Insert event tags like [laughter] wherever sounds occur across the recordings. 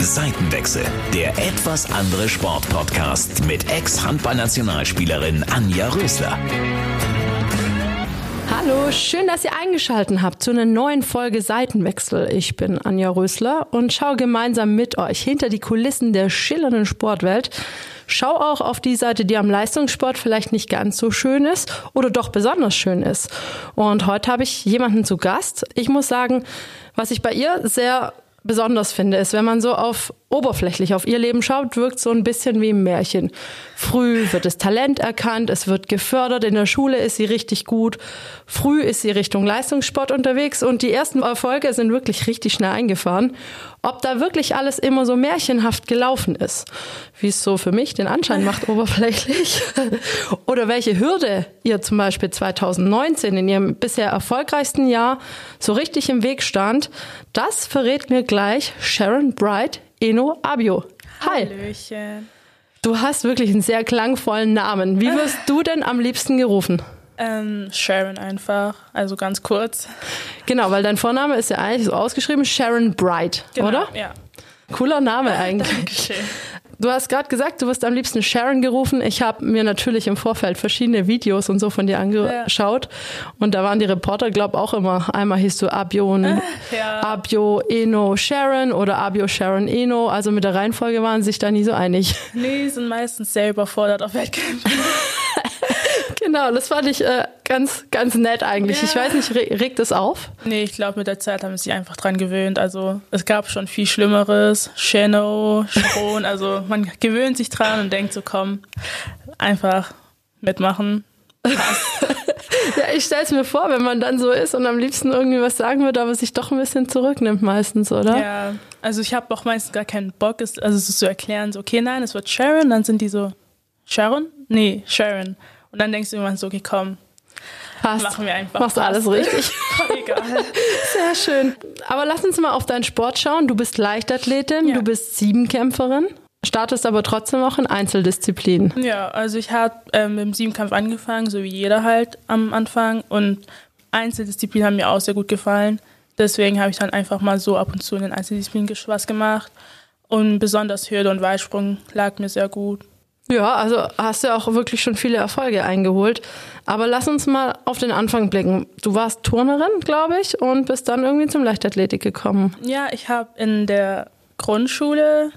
Seitenwechsel, der etwas andere Sportpodcast mit Ex-Handballnationalspielerin Anja Rösler. Hallo, schön, dass ihr eingeschaltet habt zu einer neuen Folge Seitenwechsel. Ich bin Anja Rösler und schaue gemeinsam mit euch hinter die Kulissen der schillernden Sportwelt. Schau auch auf die Seite, die am Leistungssport vielleicht nicht ganz so schön ist oder doch besonders schön ist. Und heute habe ich jemanden zu Gast. Ich muss sagen, was ich bei ihr sehr besonders finde, ist, wenn man so auf oberflächlich auf ihr Leben schaut, wirkt so ein bisschen wie ein Märchen. Früh wird das Talent erkannt, es wird gefördert, in der Schule ist sie richtig gut. Früh ist sie Richtung Leistungssport unterwegs und die ersten Erfolge sind wirklich richtig schnell eingefahren. Ob da wirklich alles immer so märchenhaft gelaufen ist, wie es so für mich den Anschein macht, [laughs] oberflächlich, [laughs] oder welche Hürde ihr zum Beispiel 2019 in ihrem bisher erfolgreichsten Jahr so richtig im Weg stand, das verrät mir gleich Sharon Bright Eno Abio. Hi. Hallöchen. Du hast wirklich einen sehr klangvollen Namen. Wie [laughs] wirst du denn am liebsten gerufen? Ähm, Sharon einfach, also ganz kurz. Genau, weil dein Vorname ist ja eigentlich so ausgeschrieben Sharon Bright, Genau, oder? Ja. Cooler Name [laughs] eigentlich. Dankeschön. Du hast gerade gesagt, du wirst am liebsten Sharon gerufen. Ich habe mir natürlich im Vorfeld verschiedene Videos und so von dir angeschaut. Und da waren die Reporter, glaube auch immer. Einmal hieß du Abio, und [laughs] Ja. Abio Eno Sharon oder Abio Sharon Eno. Also mit der Reihenfolge waren sie sich da nie so einig. Nee, sind meistens sehr überfordert auf Wettkämpfen. [laughs] [laughs] Genau, das fand ich äh, ganz, ganz nett eigentlich. Ich Ja. weiß nicht, re regt es auf? Nee, ich glaube, mit der Zeit haben sie sich einfach dran gewöhnt. Also es gab schon viel Schlimmeres. Shano, Sharon, [laughs] also man gewöhnt sich dran und denkt so, komm, einfach mitmachen. [laughs] Ja, ich stelle es mir vor, wenn man dann so ist und am liebsten irgendwie was sagen würde, aber sich doch ein bisschen zurücknimmt meistens, oder? Ja, also ich habe auch meistens gar keinen Bock, es, also es zu erklären, so, okay, nein, es wird Sharon, dann sind die so, Sharon? Nee, Sharon. Und dann denkst du irgendwann so, okay, komm, Passt. machen wir einfach. Machst alles richtig. [laughs] Egal. [laughs] Sehr schön. Aber lass uns mal auf deinen Sport schauen. Du bist Leichtathletin, Ja. du bist Siebenkämpferin, startest aber trotzdem auch in Einzeldisziplinen. Ja, also ich habe ähm, mit dem Siebenkampf angefangen, so wie jeder halt am Anfang. Und Einzeldisziplinen haben mir auch sehr gut gefallen. Deswegen habe ich dann einfach mal so ab und zu in den Einzeldisziplinen was gemacht. Und besonders Hürde und Weitsprung lag mir sehr gut. Ja, also hast du auch wirklich schon viele Erfolge eingeholt. Aber lass uns mal auf den Anfang blicken. Du warst Turnerin, glaube ich, und bist dann irgendwie zum Leichtathletik gekommen. Ja, ich habe in der Grundschule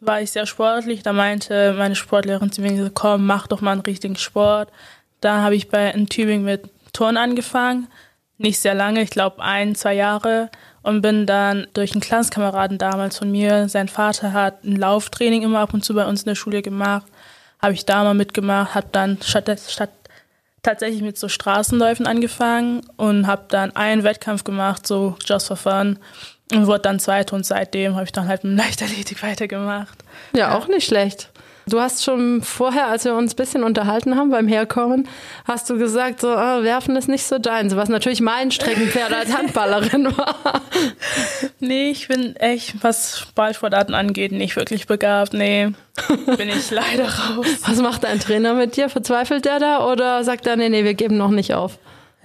war ich sehr sportlich. Da meinte meine Sportlehrerin zu mir, komm, mach doch mal einen richtigen Sport. Da habe ich bei in Tübingen mit Turnen angefangen. Nicht sehr lange, ich glaube ein, zwei Jahre. Und bin dann durch einen Klassenkameraden damals von mir, sein Vater hat ein Lauftraining immer ab und zu bei uns in der Schule gemacht. Habe ich da mal mitgemacht, habe dann statt, statt tatsächlich mit so Straßenläufen angefangen und habe dann einen Wettkampf gemacht, so just for fun. Und wurde dann Zweite und seitdem habe ich dann halt mit Leichtathletik [laughs] weitergemacht. Ja, auch nicht schlecht. Du hast schon vorher, als wir uns ein bisschen unterhalten haben beim Herkommen, hast du gesagt, so ah, werfen ist nicht so deins, was natürlich mein Streckenpferd als [laughs] Handballerin war. Nee, ich bin echt, was Ballsportarten angeht, nicht wirklich begabt. Nee, bin ich [laughs] leider raus. Was macht dein Trainer mit dir? Verzweifelt der da oder sagt er, nee, nee, wir geben noch nicht auf?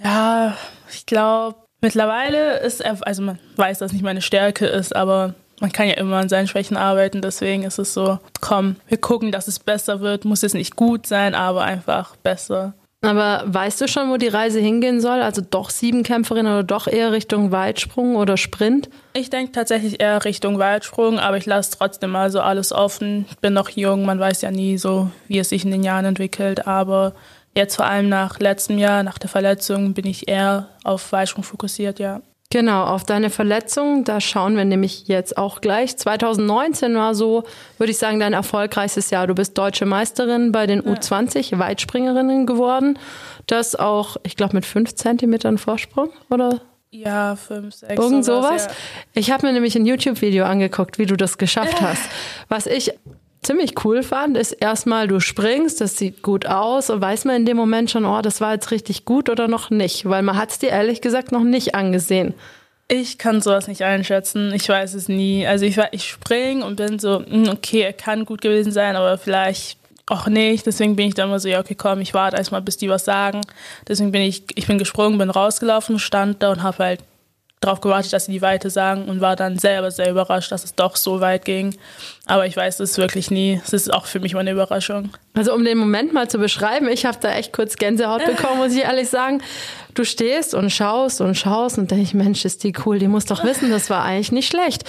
Ja, ich glaube, mittlerweile ist er, also man weiß, dass nicht meine Stärke ist, aber man kann ja immer an seinen Schwächen arbeiten. Deswegen ist es so, komm, wir gucken, dass es besser wird. Muss jetzt nicht gut sein, aber einfach besser. Aber weißt du schon, wo die Reise hingehen soll? Also doch Siebenkämpferin oder doch eher Richtung Weitsprung oder Sprint? Ich denke tatsächlich eher Richtung Weitsprung, aber ich lasse trotzdem mal so alles offen. Ich bin noch jung, man weiß ja nie so, wie es sich in den Jahren entwickelt. Aber jetzt vor allem nach letztem Jahr, nach der Verletzung, bin ich eher auf Weitsprung fokussiert, ja. Genau, auf deine Verletzung, da schauen wir nämlich jetzt auch gleich. 2019 war so, würde ich sagen, dein erfolgreichstes Jahr. Du bist deutsche Meisterin bei den U20 Weitspringerinnen geworden. Das auch, ich glaube, mit fünf Zentimetern Vorsprung, oder? Ja, fünf, sechs. Irgend sowas. ja. Ich habe mir nämlich ein YouTube-Video angeguckt, wie du das geschafft [laughs] hast. Was ich ziemlich cool fand, ist erstmal, du springst, das sieht gut aus und weiß man in dem Moment schon, oh, das war jetzt richtig gut oder noch nicht, weil man hat es dir ehrlich gesagt noch nicht angesehen. Ich kann sowas nicht einschätzen. Ich weiß es nie. Also ich, ich spring und bin so, hm, okay, er kann gut gewesen sein, aber vielleicht auch nicht. Deswegen bin ich dann immer so, ja, okay, komm, ich warte erstmal, bis die was sagen. Deswegen bin ich, ich bin gesprungen, bin rausgelaufen, stand da und habe halt darauf gewartet, dass sie die Weite sagen und war dann selber sehr überrascht, dass es doch so weit ging. Aber ich weiß es wirklich nie. Es ist auch für mich mal eine Überraschung. Also um den Moment mal zu beschreiben, ich habe da echt kurz Gänsehaut bekommen, muss ich ehrlich sagen. Du stehst und schaust und schaust und denkst, Mensch, ist die cool, die muss doch wissen, das war eigentlich nicht schlecht.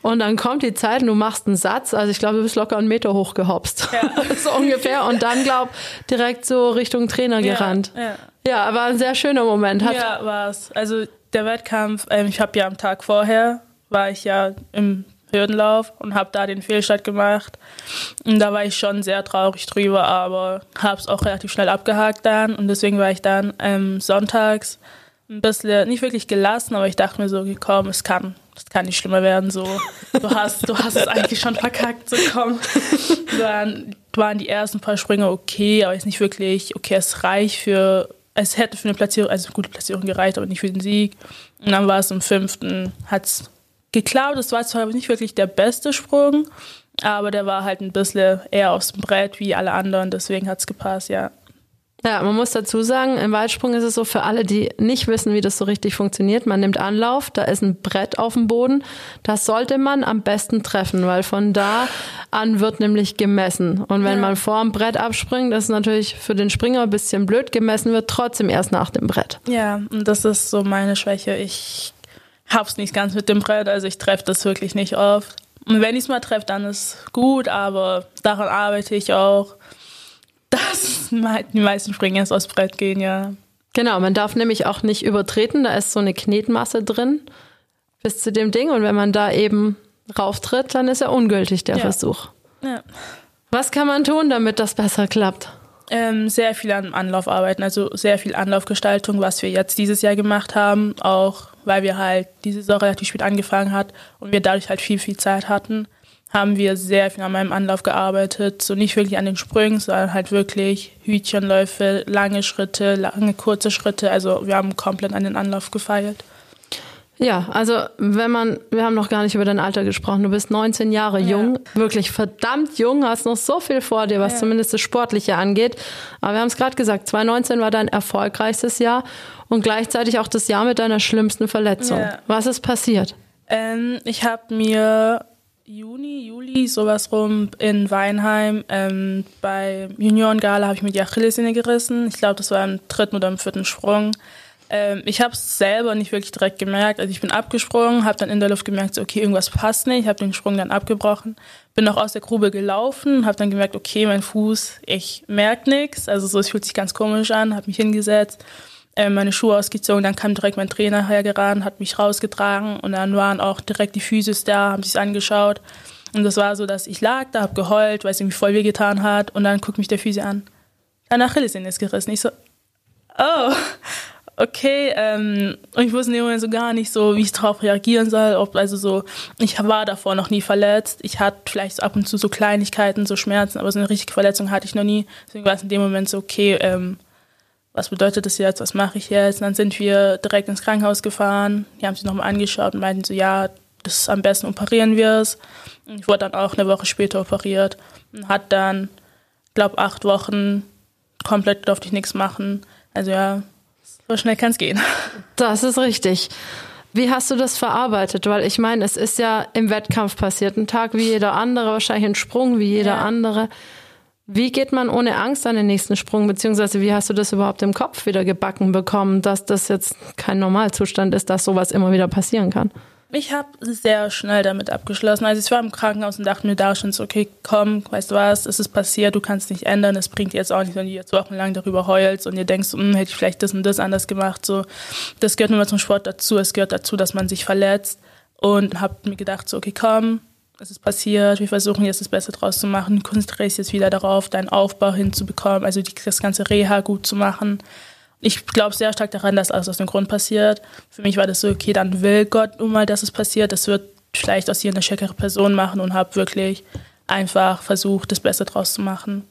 Und dann kommt die Zeit und du machst einen Satz, also ich glaube, du bist locker einen Meter hochgehopst. Ja. [laughs] so ungefähr. Und dann, glaub, direkt so Richtung Trainer ja, gerannt. Ja. ja, aber ein sehr schöner Moment. Hat ja, war es. Also der Wettkampf, ähm, ich habe ja am Tag vorher, war ich ja im Hürdenlauf und habe da den Fehlstart gemacht. Und da war ich schon sehr traurig drüber, aber habe es auch relativ schnell abgehakt dann. Und deswegen war ich dann ähm, sonntags ein bisschen, nicht wirklich gelassen, aber ich dachte mir so, okay, komm, es kann, es kann nicht schlimmer werden. So, du hast, du hast es eigentlich schon verkackt, so komm. Dann waren die ersten paar Sprünge okay, aber ist nicht wirklich, okay, es reicht für es hätte für eine Platzierung, also eine gute Platzierung gereicht, aber nicht für den Sieg. Und dann war es im fünften, hat es geklaut. Es war zwar nicht wirklich der beste Sprung, aber der war halt ein bisschen eher aufs Brett wie alle anderen, deswegen hat es gepasst, ja. Ja, man muss dazu sagen, im Weitsprung ist es so für alle, die nicht wissen, wie das so richtig funktioniert. Man nimmt Anlauf, da ist ein Brett auf dem Boden. Das sollte man am besten treffen, weil von da an wird nämlich gemessen. Und wenn ja. man vor dem Brett abspringt, das ist natürlich für den Springer ein bisschen blöd. Gemessen wird trotzdem erst nach dem Brett. Ja, und das ist so meine Schwäche. Ich hab's nicht ganz mit dem Brett, also ich treffe das wirklich nicht oft. Und wenn ich es mal treffe, dann ist gut, aber daran arbeite ich auch dass die meisten Springen erst aus Brett gehen, ja. Genau, man darf nämlich auch nicht übertreten, da ist so eine Knetmasse drin bis zu dem Ding und wenn man da eben rauftritt, dann ist er ungültig, der ja. Versuch. Ja. Was kann man tun, damit das besser klappt? Ähm, sehr viel an Anlauf arbeiten, also sehr viel Anlaufgestaltung, was wir jetzt dieses Jahr gemacht haben, auch weil wir halt diese Saison relativ spät angefangen hat und wir dadurch halt viel, viel Zeit hatten haben wir sehr viel an meinem Anlauf gearbeitet. So nicht wirklich an den Sprüngen, sondern halt wirklich Hütchenläufe, lange Schritte, lange kurze Schritte. Also wir haben komplett an den Anlauf gefeilt. Ja, also wenn man, wir haben noch gar nicht über dein Alter gesprochen, du bist 19 Jahre ja. jung, wirklich verdammt jung, hast noch so viel vor dir, was ja. zumindest das Sportliche angeht. Aber wir haben es gerade gesagt, 2019 war dein erfolgreichstes Jahr und gleichzeitig auch das Jahr mit deiner schlimmsten Verletzung. Ja. Was ist passiert? Ähm, ich habe mir Juni, Juli, sowas rum in Weinheim. Ähm, bei Juniorengala habe ich mir die Achillessehne gerissen. Ich glaube, das war im dritten oder im vierten Sprung. Ähm, ich habe es selber nicht wirklich direkt gemerkt. Also ich bin abgesprungen, habe dann in der Luft gemerkt, so, okay, irgendwas passt nicht. habe den Sprung dann abgebrochen. Bin noch aus der Grube gelaufen, habe dann gemerkt, okay, mein Fuß, ich merke nichts. Also so, es fühlt sich ganz komisch an, habe mich hingesetzt äh, meine Schuhe ausgezogen, dann kam direkt mein Trainer hergerannt, hat mich rausgetragen und dann waren auch direkt die Physis da, haben sich angeschaut. Und das war so, dass ich lag da, hab geheult, weil es irgendwie voll weh getan hat und dann guckt mich der Physio an. Deine Achillessehne ist gerissen. Ich so, oh, okay. Ähm, und ich wusste in dem Moment so gar nicht so, wie ich darauf reagieren soll. Ob, also so, ich war davor noch nie verletzt. Ich hatte vielleicht ab und zu so Kleinigkeiten, so Schmerzen, aber so eine richtige Verletzung hatte ich noch nie. Deswegen war es in dem Moment so, okay, ähm, was bedeutet das jetzt, was mache ich jetzt? Und dann sind wir direkt ins Krankenhaus gefahren, die haben sich nochmal angeschaut und meinten so, ja, das ist am besten operieren wir es. Ich wurde dann auch eine Woche später operiert und hat dann, glaube acht Wochen komplett durfte ich nichts machen. Also ja, so schnell kann es gehen. [laughs] Das ist richtig. Wie hast du das verarbeitet? Weil ich meine, es ist ja im Wettkampf passiert, ein Tag wie jeder andere, wahrscheinlich ein Sprung wie jeder ja. andere. Wie geht man ohne Angst an den nächsten Sprung, beziehungsweise wie hast du das überhaupt im Kopf wieder gebacken bekommen, dass das jetzt kein Normalzustand ist, dass sowas immer wieder passieren kann? Ich habe sehr schnell damit abgeschlossen. Also ich war im Krankenhaus und dachte mir da schon so, okay, komm, weißt du was, es ist passiert, du kannst nicht ändern, es bringt jetzt auch nicht, wenn du jetzt wochenlang darüber heulst und ihr denkst, hm, hätte ich vielleicht das und das anders gemacht. So, das gehört nur mal zum Sport dazu. Es gehört dazu, dass man sich verletzt. Und habe mir gedacht, so, okay, komm, es ist passiert, wir versuchen jetzt das Beste draus zu machen, konzentriere dich jetzt wieder darauf, deinen Aufbau hinzubekommen, also die, das ganze Reha gut zu machen. Ich glaube sehr stark daran, dass alles aus dem Grund passiert. Für mich war das so, okay, dann will Gott nun mal, dass es passiert. Das wird vielleicht aus dir eine stärkere Person machen und habe wirklich einfach versucht, das Beste draus zu machen.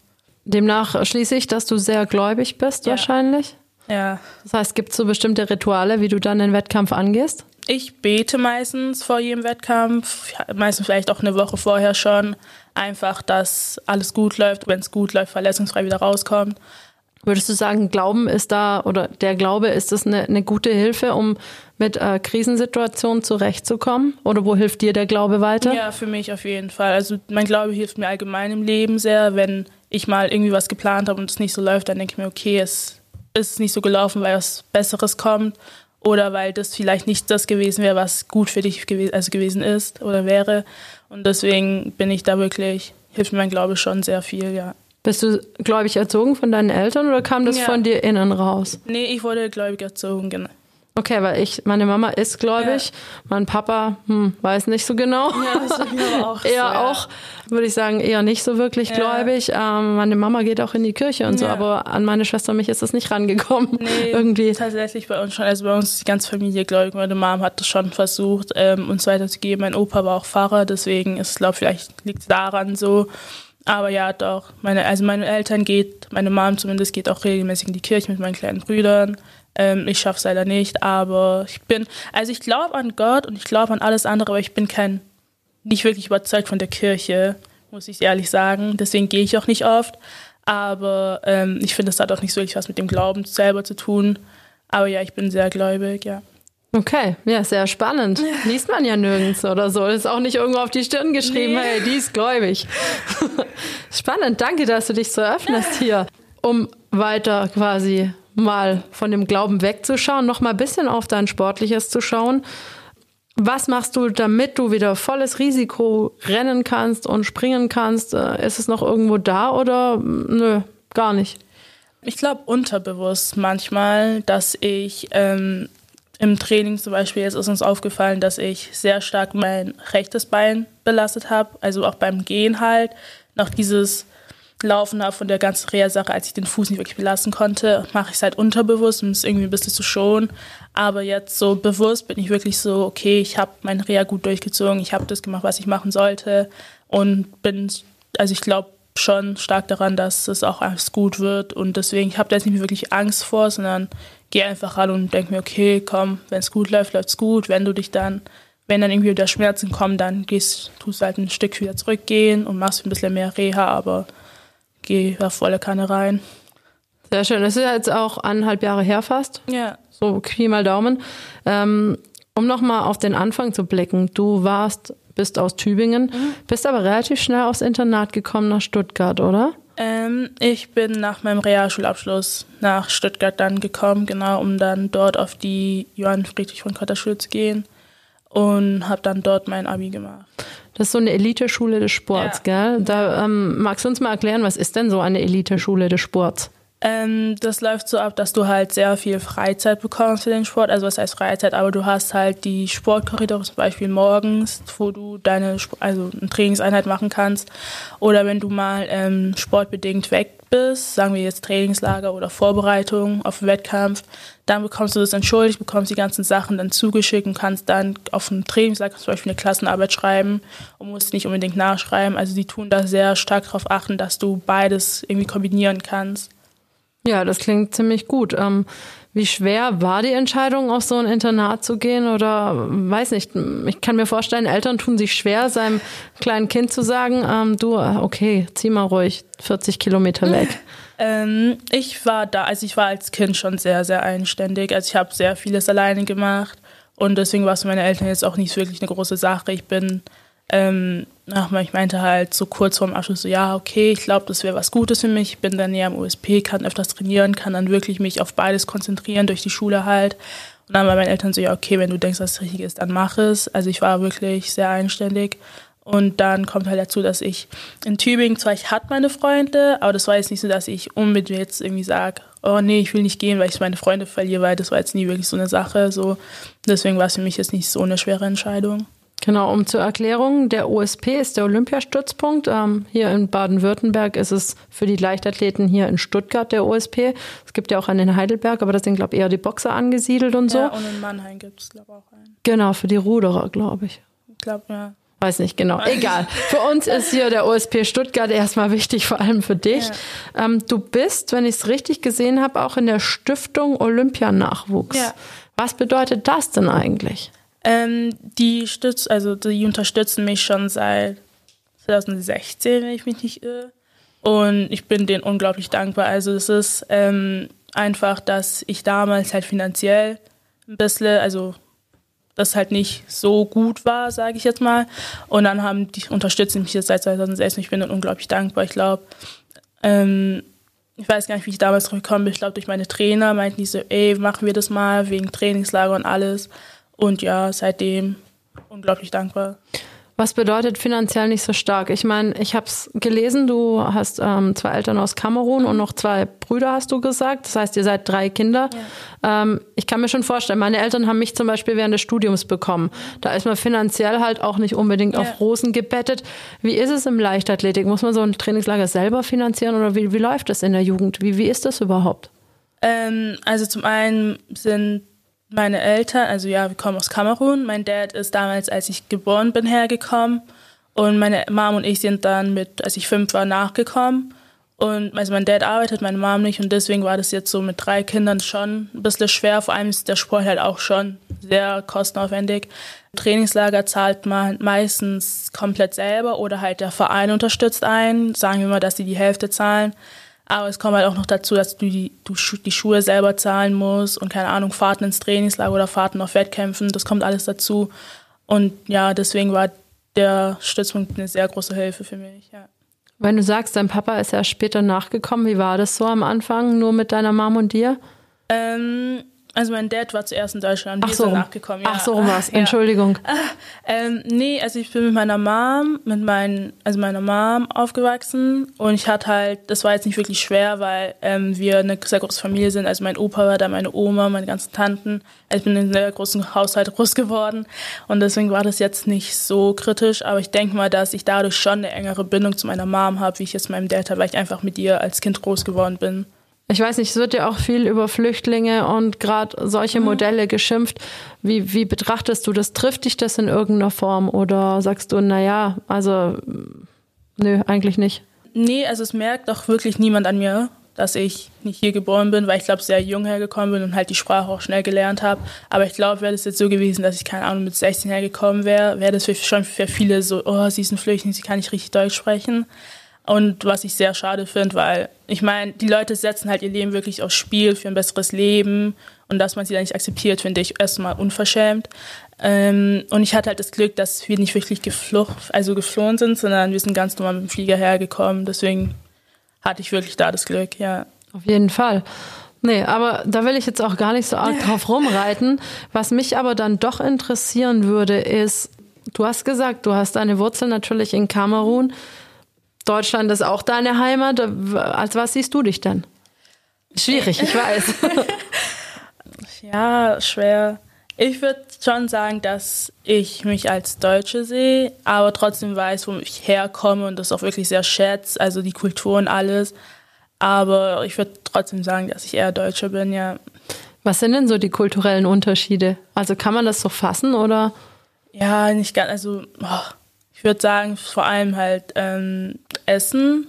Demnach schließe ich, dass du sehr gläubig bist, ja. wahrscheinlich. Ja. Das heißt, gibt es so bestimmte Rituale, wie du dann den Wettkampf angehst? Ich bete meistens vor jedem Wettkampf, meistens vielleicht auch eine Woche vorher schon. Einfach, dass alles gut läuft, wenn es gut läuft, verletzungsfrei wieder rauskommt. Würdest du sagen, Glauben ist da oder der Glaube ist das eine, eine gute Hilfe, um mit äh, Krisensituationen zurechtzukommen? Oder wo hilft dir der Glaube weiter? Ja, für mich auf jeden Fall. Also mein Glaube hilft mir allgemein im Leben sehr. Wenn ich mal irgendwie was geplant habe und es nicht so läuft, dann denke ich mir, okay, es ist nicht so gelaufen, weil was Besseres kommt oder weil das vielleicht nicht das gewesen wäre, was gut für dich gew also gewesen ist oder wäre. Und deswegen bin ich da wirklich, hilft mir mein Glaube schon sehr viel, ja. Bist du gläubig erzogen von deinen Eltern oder kam das Ja. von dir innen raus? Nee, ich wurde gläubig erzogen, genau. Okay, weil ich, meine Mama ist gläubig, mein Papa, hm, weiß nicht so genau. Ja, das ist auch [laughs] eher so, ja. auch, würde ich sagen, eher nicht so wirklich Ja. gläubig. Ähm, meine Mama geht auch in die Kirche und so, Ja. aber an meine Schwester und mich ist das nicht rangekommen. Nee, [laughs] Irgendwie. Tatsächlich bei uns schon. Also bei uns ist die ganze Familie gläubig. Meine Mom hat das schon versucht, ähm, uns weiterzugeben. Mein Opa war auch Pfarrer, deswegen ist es, glaube vielleicht liegt es daran so. Aber ja, doch. Meine, also meine Eltern geht, meine Mom zumindest geht auch regelmäßig in die Kirche mit meinen kleinen Brüdern. Ähm, ich schaffe es leider nicht, aber ich bin, also ich glaube an Gott und ich glaube an alles andere, aber ich bin kein, nicht wirklich überzeugt von der Kirche, muss ich ehrlich sagen. Deswegen gehe ich auch nicht oft. Aber ähm, ich finde, es hat auch nicht so wirklich was mit dem Glauben selber zu tun. Aber ja, ich bin sehr gläubig, ja. Okay, ja, sehr spannend. [laughs] Liest man ja nirgends oder so. Ist auch nicht irgendwo auf die Stirn geschrieben, Nee. hey, die ist gläubig. [laughs] spannend, danke, dass du dich so öffnest hier, um weiter quasi mal von dem Glauben wegzuschauen, noch mal ein bisschen auf dein Sportliches zu schauen. Was machst du, damit du wieder volles Risiko rennen kannst und springen kannst? Äh, Ist es noch irgendwo da oder mm, nö, gar nicht? Ich glaube unterbewusst manchmal, dass ich ähm, im Training zum Beispiel, jetzt ist uns aufgefallen, dass ich sehr stark mein rechtes Bein belastet habe, also auch beim Gehen halt, noch dieses Laufen habe von der ganzen Reha-Sache, als ich den Fuß nicht wirklich belasten konnte, mache ich es halt unterbewusst, um es irgendwie ein bisschen zu schonen. Aber jetzt so bewusst bin ich wirklich so, okay, ich habe mein Reha gut durchgezogen, ich habe das gemacht, was ich machen sollte und bin, also ich glaube schon stark daran, dass es auch alles gut wird und deswegen, ich habe da jetzt nicht mehr wirklich Angst vor, sondern gehe einfach ran und denke mir, okay, komm, wenn es gut läuft, läuft es gut. Wenn du dich dann, wenn dann irgendwie wieder Schmerzen kommen, dann gehst, tust du halt ein Stück wieder zurückgehen und machst ein bisschen mehr Reha, aber geh da volle Kanne rein. Sehr schön. Das ist ja jetzt auch eineinhalb Jahre her fast. Ja. So Pi mal Daumen. Ähm, um nochmal auf den Anfang zu blicken. Du warst, bist aus Tübingen, bist aber relativ schnell aufs Internat gekommen nach Stuttgart, oder? Ähm, ich bin nach meinem Realschulabschluss nach Stuttgart dann gekommen, genau, um dann dort auf die Johann Friedrich von Cotter Schule zu gehen und habe dann dort mein Abi gemacht. Das ist so eine Eliteschule des Sports, gell? Da ähm, magst du uns mal erklären, was ist denn so eine Eliteschule des Sports? Ähm, das läuft so ab, dass du halt sehr viel Freizeit bekommst für den Sport. Also was heißt Freizeit? Aber du hast halt die Sportkorridore zum Beispiel morgens, wo du deine, also eine Trainingseinheit machen kannst. Oder wenn du mal ähm, sportbedingt weg bist, sagen wir jetzt Trainingslager oder Vorbereitung auf einen Wettkampf, dann bekommst du das entschuldigt, bekommst die ganzen Sachen dann zugeschickt und kannst dann auf einem Trainingslager zum Beispiel eine Klassenarbeit schreiben und musst nicht unbedingt nachschreiben. Also die tun da sehr stark darauf achten, dass du beides irgendwie kombinieren kannst. Ja, das klingt ziemlich gut. Ähm, wie schwer war die Entscheidung, auf so ein Internat zu gehen? Oder weiß nicht, ich kann mir vorstellen, Eltern tun sich schwer, seinem kleinen Kind zu sagen, ähm, du, okay, zieh mal ruhig 40 Kilometer weg. [laughs] Ähm, ich war da, also ich war als Kind schon sehr, sehr einständig. Also ich habe sehr vieles alleine gemacht und deswegen war es für meine Eltern jetzt auch nicht wirklich eine große Sache. Ich bin, ähm, ach, ich meinte halt so kurz vorm Abschluss so, ja, okay, ich glaube, das wäre was Gutes für mich. Ich bin dann näher am USP, kann öfters trainieren, kann dann wirklich mich auf beides konzentrieren durch die Schule halt. Und dann waren meine Eltern so, ja, okay, wenn du denkst, dass es richtig ist, dann mach es. Also ich war wirklich sehr einständig. Und dann kommt halt dazu, dass ich in Tübingen, zwar ich hatte meine Freunde, aber das war jetzt nicht so, dass ich unbedingt jetzt irgendwie sage, oh nee, ich will nicht gehen, weil ich meine Freunde verliere, weil das war jetzt nie wirklich so eine Sache. So. Deswegen war es für mich jetzt nicht so eine schwere Entscheidung. Genau, um zur Erklärung, der OSP ist der Olympiastützpunkt. Ähm, hier in Baden-Württemberg ist es für die Leichtathleten hier in Stuttgart der OSP. Es gibt ja auch einen in Heidelberg, aber das sind, glaube ich, eher die Boxer angesiedelt und so. Ja, und in Mannheim gibt es, glaube ich, auch einen. Genau, für die Ruderer, glaube ich. Ich glaube, ja. Weiß nicht genau. Egal. Für uns ist hier der OSP Stuttgart erstmal wichtig, vor allem für dich. Ähm, du bist, wenn ich es richtig gesehen habe, auch in der Stiftung Olympianachwuchs. Ja. Was bedeutet das denn eigentlich? Ähm, die stützt, also die unterstützen mich schon seit 2016, wenn ich mich nicht irre. Und ich bin denen unglaublich dankbar. Also es ist ähm, einfach, dass ich damals halt finanziell ein bisschen, also das halt nicht so gut war, sage ich jetzt mal. Und dann haben die unterstützen mich jetzt seit 2006 und ich bin dann unglaublich dankbar. Ich glaube, ähm, ich weiß gar nicht, wie ich damals drauf gekommen bin. Ich glaube, durch meine Trainer meinten die so, ey, machen wir das mal wegen Trainingslager und alles. Und ja, seitdem unglaublich dankbar. Was bedeutet finanziell nicht so stark? Ich meine, ich habe es gelesen, du hast ähm, zwei Eltern aus Kamerun und noch zwei Brüder, hast du gesagt. Das heißt, ihr seid drei Kinder. Ja. Ähm, ich kann mir schon vorstellen, meine Eltern haben mich zum Beispiel während des Studiums bekommen. Da ist man finanziell halt auch nicht unbedingt ja. auf Rosen gebettet. Wie ist es im Leichtathletik? Muss man so ein Trainingslager selber finanzieren oder wie, wie läuft das in der Jugend? Wie, wie ist das überhaupt? Ähm, also zum einen sind meine Eltern, also ja, wir kommen aus Kamerun. Mein Dad ist damals, als ich geboren bin, hergekommen. Und meine Mom und ich sind dann mit, als ich fünf war, nachgekommen. Und also mein Dad arbeitet, meine Mom nicht. Und deswegen war das jetzt so mit drei Kindern schon ein bisschen schwer. Vor allem ist der Sport halt auch schon sehr kostenaufwendig. Trainingslager zahlt man meistens komplett selber oder halt der Verein unterstützt einen. Sagen wir mal, dass sie die Hälfte zahlen. Aber es kommt halt auch noch dazu, dass du die, du die Schuhe selber zahlen musst und keine Ahnung, Fahrten ins Trainingslager oder Fahrten auf Wettkämpfen, das kommt alles dazu. Und ja, deswegen war der Stützpunkt eine sehr große Hilfe für mich. Ja. Wenn du sagst, dein Papa ist ja später nachgekommen, wie war das so am Anfang, nur mit deiner Mom und dir? Ähm, also mein Dad war zuerst in Deutschland, Ach so. ist nachgekommen. Ja. Ach so was, ja. Entschuldigung. Ah, ähm, nee, also ich bin mit meiner Mom, mit meinen, also meiner Mom aufgewachsen und ich hatte halt, das war jetzt nicht wirklich schwer, weil ähm, wir eine sehr große Familie sind. Also mein Opa war da, meine Oma, meine ganzen Tanten. Also ich bin in einem sehr großen Haushalt [laughs] groß geworden und deswegen war das jetzt nicht so kritisch. Aber ich denke mal, dass ich dadurch schon eine engere Bindung zu meiner Mom habe, wie ich jetzt meinem Dad habe, weil ich einfach mit ihr als Kind groß geworden bin. Ich weiß nicht, es wird ja auch viel über Flüchtlinge und gerade solche mhm. Modelle geschimpft. Wie, wie betrachtest du das? Trifft dich das in irgendeiner Form oder sagst du, naja, also nö, eigentlich nicht? Nee, also es merkt auch wirklich niemand an mir, dass ich nicht hier geboren bin, weil ich glaube, sehr jung hergekommen bin und halt die Sprache auch schnell gelernt habe. Aber ich glaube, wäre das jetzt so gewesen, dass ich keine Ahnung mit 16 hergekommen wäre, wäre das für, schon für viele so, oh, sie ist ein Flüchtling, sie kann nicht richtig Deutsch sprechen. Und was ich sehr schade finde, weil ich meine, die Leute setzen halt ihr Leben wirklich aufs Spiel für ein besseres Leben und dass man sie da nicht akzeptiert, finde ich erstmal unverschämt. Ähm, und ich hatte halt das Glück, dass wir nicht wirklich geflucht, also geflohen sind, sondern wir sind ganz normal mit dem Flieger hergekommen. Deswegen hatte ich wirklich da das Glück, ja. Auf jeden Fall. Nee, aber da will ich jetzt auch gar nicht so arg drauf rumreiten. Was mich aber dann doch interessieren würde, ist, du hast gesagt, du hast deine Wurzeln natürlich in Kamerun. Deutschland ist auch deine Heimat. Als was siehst du dich denn? Schwierig, ich weiß. [laughs] ja, schwer. Ich würde schon sagen, dass ich mich als Deutsche sehe, aber trotzdem weiß, wo ich herkomme und das auch wirklich sehr schätze, also die Kultur und alles. Aber ich würde trotzdem sagen, dass ich eher Deutsche bin, ja. Was sind denn so die kulturellen Unterschiede? Also kann man das so fassen oder? Ja, nicht ganz. Also oh, ich würde sagen, vor allem halt ähm, Essen,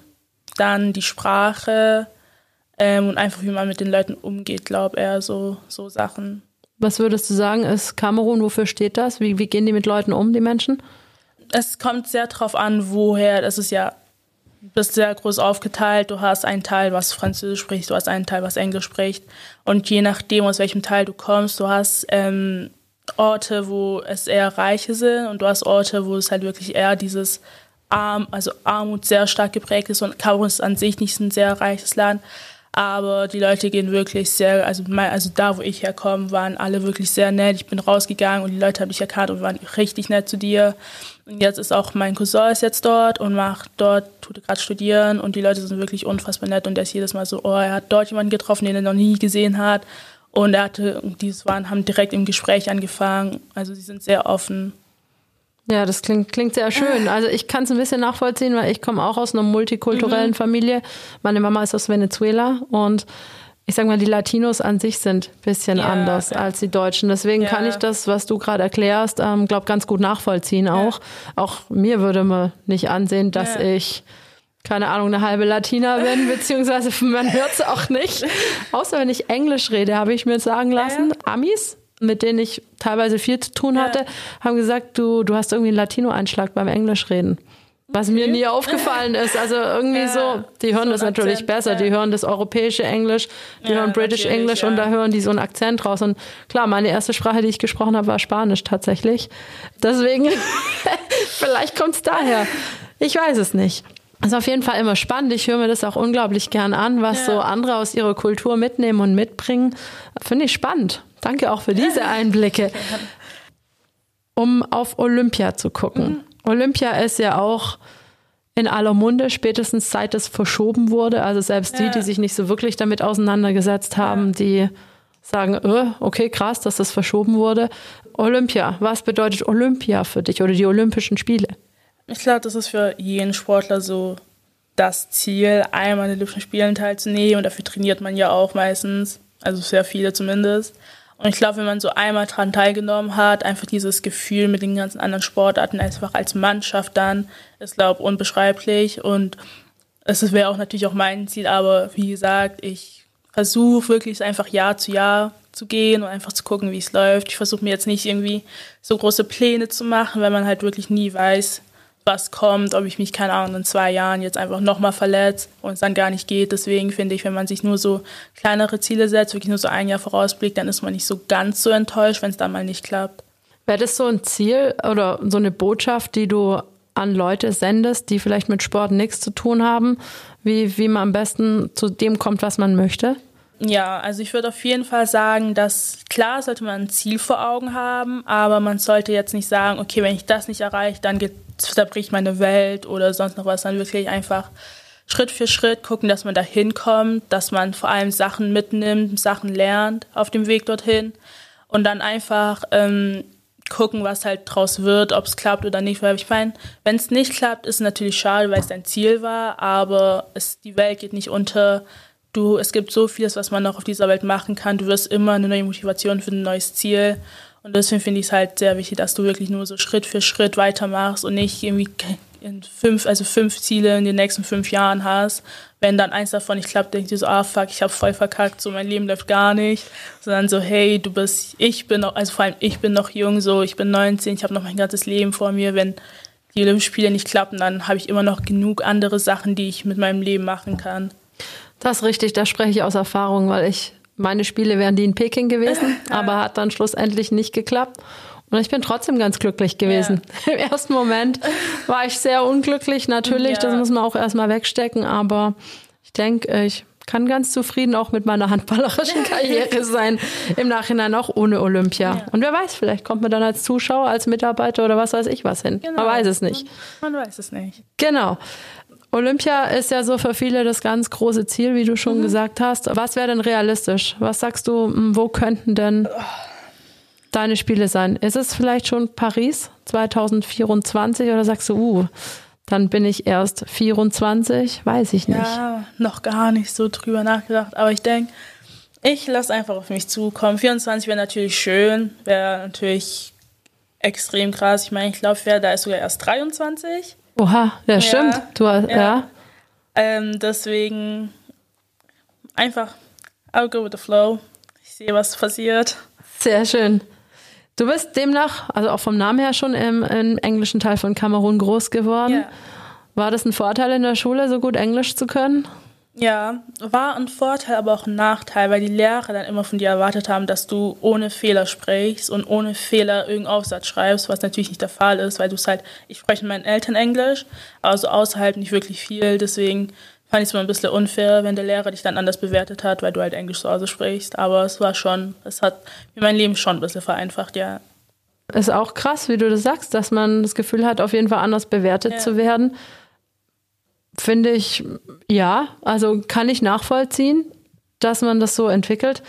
dann die Sprache ähm, und einfach, wie man mit den Leuten umgeht, glaube eher so, so Sachen. Was würdest du sagen, ist Kamerun, wofür steht das? Wie, wie gehen die mit Leuten um, die Menschen? Es kommt sehr darauf an, woher. Das ist ja bist sehr groß aufgeteilt. Du hast einen Teil, was Französisch spricht, du hast einen Teil, was Englisch spricht. Und je nachdem, aus welchem Teil du kommst, du hast ähm, Orte, wo es eher Reiche sind und du hast Orte, wo es halt wirklich eher dieses Arm, also Armut sehr stark geprägt ist und Kamerun ist an sich nicht ein sehr reiches Land, aber die Leute gehen wirklich sehr, also, mein, also da, wo ich herkomme, waren alle wirklich sehr nett. Ich bin rausgegangen und die Leute haben mich erkannt und waren richtig nett zu dir. Und jetzt ist auch mein Cousin ist jetzt dort und macht dort, tut gerade studieren und die Leute sind wirklich unfassbar nett und der ist jedes Mal so, oh, er hat dort jemanden getroffen, den er noch nie gesehen hat und er hatte, die waren, haben direkt im Gespräch angefangen. Also sie sind sehr offen. Ja, das klingt, klingt sehr schön. Also ich kann es ein bisschen nachvollziehen, weil ich komme auch aus einer multikulturellen mhm. Familie. Meine Mama ist aus Venezuela und ich sage mal, die Latinos an sich sind ein bisschen ja, anders ja. als die Deutschen. Deswegen ja. kann ich das, was du gerade erklärst, ähm, glaube ganz gut nachvollziehen auch. Auch mir würde man nicht ansehen, dass ich keine Ahnung, eine halbe Latina bin, [laughs] beziehungsweise man hört es auch nicht. Außer wenn ich Englisch rede, habe ich mir sagen lassen. Ja. Amis, mit denen ich teilweise viel zu tun hatte, ja. haben gesagt, du, du hast irgendwie einen Latino-Einschlag beim Englischreden. Was mir nie aufgefallen [laughs] ist. Also irgendwie ja, so, die hören so das natürlich Akzent, besser. Die hören das europäische Englisch, die hören British English und da hören die so einen Akzent raus. Und klar, meine erste Sprache, die ich gesprochen habe, war Spanisch tatsächlich. Deswegen, [laughs] vielleicht kommt es daher. Ich weiß es nicht. Das ist auf jeden Fall immer spannend. Ich höre mir das auch unglaublich gern an, was so andere aus ihrer Kultur mitnehmen und mitbringen. Finde ich spannend. Danke auch für diese [laughs] Einblicke. Um auf Olympia zu gucken. Mhm. Olympia ist ja auch in aller Munde, spätestens seit es verschoben wurde. Also selbst ja. die, die sich nicht so wirklich damit auseinandergesetzt haben, ja. die sagen, äh, okay, krass, dass das verschoben wurde. Olympia, was bedeutet Olympia für dich oder die Olympischen Spiele? Ich glaube, das ist für jeden Sportler so das Ziel, einmal an den Olympischen Spielen teilzunehmen. Und dafür trainiert man ja auch meistens, also sehr viele zumindest. Und ich glaube, wenn man so einmal daran teilgenommen hat, einfach dieses Gefühl mit den ganzen anderen Sportarten einfach als Mannschaft dann, ist, glaube ich, unbeschreiblich. Und es wäre auch natürlich auch mein Ziel, aber wie gesagt, ich versuche wirklich einfach Jahr zu Jahr zu gehen und einfach zu gucken, wie es läuft. Ich versuche mir jetzt nicht irgendwie so große Pläne zu machen, weil man halt wirklich nie weiß, was kommt, ob ich mich, keine Ahnung, in zwei Jahren jetzt einfach nochmal verletze und es dann gar nicht geht. Deswegen finde ich, wenn man sich nur so kleinere Ziele setzt, wirklich nur so ein Jahr vorausblickt, dann ist man nicht so ganz so enttäuscht, wenn es dann mal nicht klappt. Wäre das so ein Ziel oder so eine Botschaft, die du an Leute sendest, die vielleicht mit Sport nichts zu tun haben, wie, wie man am besten zu dem kommt, was man möchte? Ja, also ich würde auf jeden Fall sagen, dass klar sollte man ein Ziel vor Augen haben, aber man sollte jetzt nicht sagen, okay, wenn ich das nicht erreiche, dann zerbricht meine Welt oder sonst noch was, dann wirklich einfach Schritt für Schritt gucken, dass man da hinkommt, dass man vor allem Sachen mitnimmt, Sachen lernt auf dem Weg dorthin und dann einfach ähm, gucken, was halt draus wird, ob es klappt oder nicht. Weil ich meine, wenn es nicht klappt, ist es natürlich schade, weil es dein Ziel war, aber es, die Welt geht nicht unter du, es gibt so vieles, was man noch auf dieser Welt machen kann. Du wirst immer eine neue Motivation für ein neues Ziel. Und deswegen finde ich es halt sehr wichtig, dass du wirklich nur so Schritt für Schritt weitermachst und nicht irgendwie in fünf, also fünf Ziele in den nächsten fünf Jahren hast. Wenn dann eins davon nicht klappt, denkst du so, ah fuck, ich habe voll verkackt, so mein Leben läuft gar nicht. Sondern so, hey, du bist, ich bin noch, also vor allem ich bin noch jung, so ich bin 19, ich habe noch mein ganzes Leben vor mir. Wenn die Olympischen Spiele nicht klappen, dann habe ich immer noch genug andere Sachen, die ich mit meinem Leben machen kann. Das ist richtig, da spreche ich aus Erfahrung, weil ich, meine Spiele wären die in Peking gewesen, [laughs] aber hat dann schlussendlich nicht geklappt. Und ich bin trotzdem ganz glücklich gewesen. Ja. [laughs] Im ersten Moment war ich sehr unglücklich, natürlich, ja. das muss man auch erstmal wegstecken, aber ich denke, ich kann ganz zufrieden auch mit meiner handballerischen [laughs] Karriere sein, im Nachhinein auch ohne Olympia. Ja. Und wer weiß, vielleicht kommt man dann als Zuschauer, als Mitarbeiter oder was weiß ich was hin. Genau. Man weiß es nicht. Man weiß es nicht. Genau. Olympia ist ja so für viele das ganz große Ziel, wie du schon mhm. gesagt hast. Was wäre denn realistisch? Was sagst du, wo könnten denn deine Spiele sein? Ist es vielleicht schon Paris 2024 oder sagst du, uh, dann bin ich erst 24? Weiß ich nicht. Ja, noch gar nicht so drüber nachgedacht. Aber ich denke, ich lasse einfach auf mich zukommen. 24 wäre natürlich schön, wäre natürlich extrem krass. Ich meine, ich glaube, da ist sogar erst 23. Oha, ja, stimmt. Du, ja. ja. Ähm, deswegen einfach, I'll go with the flow. Ich sehe, was passiert. Sehr schön. Du bist demnach, also auch vom Namen her schon im, im englischen Teil von Kamerun groß geworden. Ja. War das ein Vorteil in der Schule, so gut Englisch zu können? Ja, war ein Vorteil, aber auch ein Nachteil, weil die Lehrer dann immer von dir erwartet haben, dass du ohne Fehler sprichst und ohne Fehler irgendeinen Aufsatz schreibst, was natürlich nicht der Fall ist, weil du es halt, ich spreche mit meinen Eltern Englisch, also außerhalb nicht wirklich viel, deswegen fand ich es immer ein bisschen unfair, wenn der Lehrer dich dann anders bewertet hat, weil du halt Englisch zu Hause sprichst, aber es war schon, es hat mir mein Leben schon ein bisschen vereinfacht, ja. Ist auch krass, wie du das sagst, dass man das Gefühl hat, auf jeden Fall anders bewertet ja. zu werden finde ich, ja, also kann ich nachvollziehen, dass man das so entwickelt.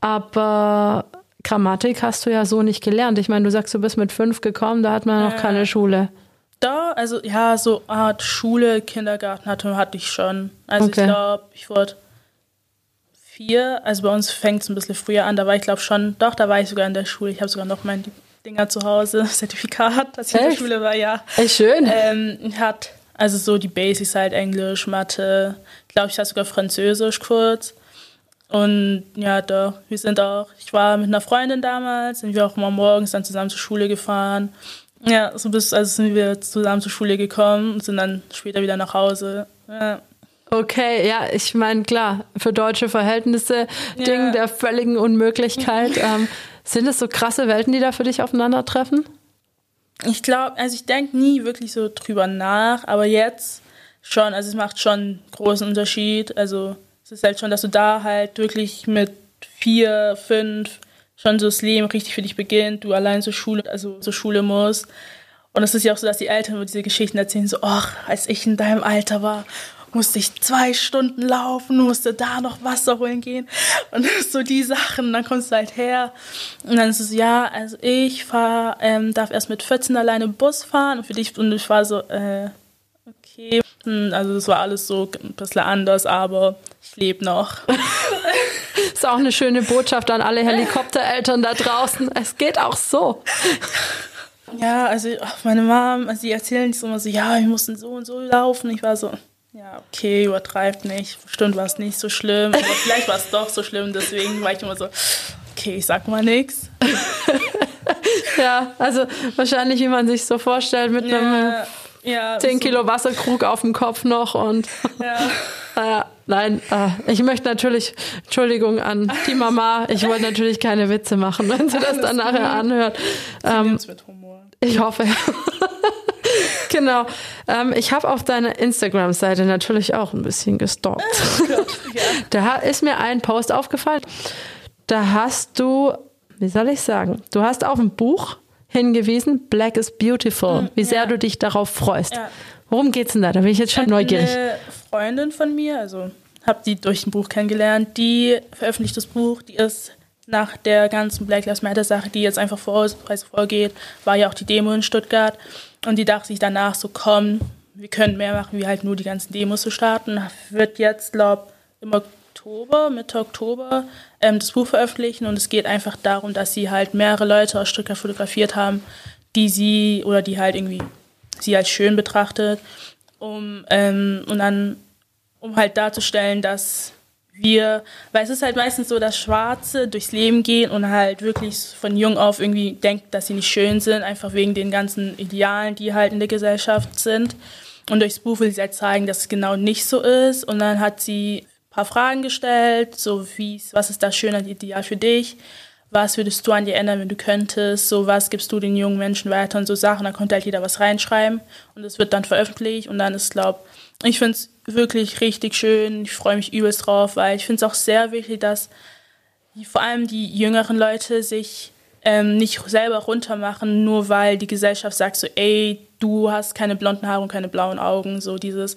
Aber Grammatik hast du ja so nicht gelernt. Ich meine, du sagst, du bist mit fünf gekommen, da hat man noch äh, keine Schule. Da, also ja, so Art Schule, Kindergarten hatte, hatte ich schon. Also okay. ich glaube, ich wurde vier, also bei uns fängt es ein bisschen früher an, da war ich glaube schon, doch, da war ich sogar in der Schule. Ich habe sogar noch mein Dinger zu Hause, [laughs] Zertifikat, dass ich Echt? in der Schule war, ja. Echt schön. Ähm, hat also so die Basics halt Englisch, Mathe, glaube ich, hatte sogar Französisch kurz. Und ja, doch, wir sind auch, ich war mit einer Freundin damals, sind wir auch mal morgens dann zusammen zur Schule gefahren. Ja, so bis, also sind wir zusammen zur Schule gekommen und sind dann später wieder nach Hause. Ja. Okay, ja, ich meine, klar, für deutsche Verhältnisse, ja. Ding der völligen Unmöglichkeit. [laughs] ähm, sind es so krasse Welten, die da für dich aufeinandertreffen? Ich glaube, also ich denke nie wirklich so drüber nach, aber jetzt schon, also es macht schon einen großen Unterschied. Also es ist halt schon, dass du da halt wirklich mit vier, fünf schon so das Leben richtig für dich beginnt, du allein zur Schule, also zur Schule musst. Und es ist ja auch so, dass die Eltern über diese Geschichten erzählen, so, ach, als ich in deinem Alter war, musste ich zwei Stunden laufen, musste da noch Wasser holen gehen und [laughs] so die Sachen. Dann kommst du halt her und dann ist es ja, also ich fahr, ähm, darf erst mit 14 alleine Bus fahren und für dich und ich war so, äh, okay. Hm, also das war alles so ein bisschen anders, aber ich lebe noch. [laughs] ist auch eine schöne Botschaft an alle Helikoptereltern da draußen. Es geht auch so. Ja, also meine Mom, also die erzählen so immer so, ja, wir mussten so und so laufen. Ich war so, ja, okay, übertreibt nicht. Bestimmt war es nicht so schlimm, aber [laughs] vielleicht war es doch so schlimm. Deswegen war ich immer so, okay, ich sag mal nichts. [laughs] Ja, also wahrscheinlich, wie man sich so vorstellt, mit ja, einem ja, 10 Kilo Wasserkrug auf dem Kopf noch und ja. [laughs] Naja, nein, äh, ich möchte natürlich, Entschuldigung an die Mama, ich wollte natürlich keine Witze machen, wenn sie das dann nachher anhört. Ähm, mit Humor. Ich hoffe. Genau. Ähm, ich habe auf deiner Instagram-Seite natürlich auch ein bisschen gestalkt. [laughs] Oh da ist mir ein Post aufgefallen. Da hast du, wie soll ich sagen, du hast auf ein Buch hingewiesen, Black is Beautiful, hm, wie sehr ja. du dich darauf freust. Ja. Worum geht's denn da? Da bin ich jetzt schon neugierig. Eine Freundin von mir, also habe die durch ein Buch kennengelernt, die veröffentlicht das Buch, die ist nach der ganzen Black Lives Matter Sache, die jetzt einfach vor, vorgeht, war ja auch die Demo in Stuttgart und die dachte sich danach so, komm, wir können mehr machen, wie halt nur die ganzen Demos zu starten. Wird jetzt, glaube im Oktober, Mitte Oktober, ähm, das Buch veröffentlichen und es geht einfach darum, dass sie halt mehrere Leute aus Stuttgart fotografiert haben, die sie oder die halt irgendwie sie als schön betrachtet, um, ähm, und dann, um halt darzustellen, dass wir, weil es ist halt meistens so, dass Schwarze durchs Leben gehen und halt wirklich von jung auf irgendwie denken, dass sie nicht schön sind, einfach wegen den ganzen Idealen, die halt in der Gesellschaft sind. Und durchs Buch will sie halt zeigen, dass es genau nicht so ist. Und dann hat sie ein paar Fragen gestellt, so wie, was ist das schöne Ideal für dich? was würdest du an dir ändern, wenn du könntest, so was gibst du den jungen Menschen weiter und so Sachen, da konnte halt jeder was reinschreiben und es wird dann veröffentlicht und dann ist, glaube ich, finde es wirklich richtig schön, ich freue mich übelst drauf, weil ich finde es auch sehr wichtig, dass vor allem die jüngeren Leute sich ähm, nicht selber runtermachen, nur weil die Gesellschaft sagt so, ey, du hast keine blonden Haare und keine blauen Augen, so dieses,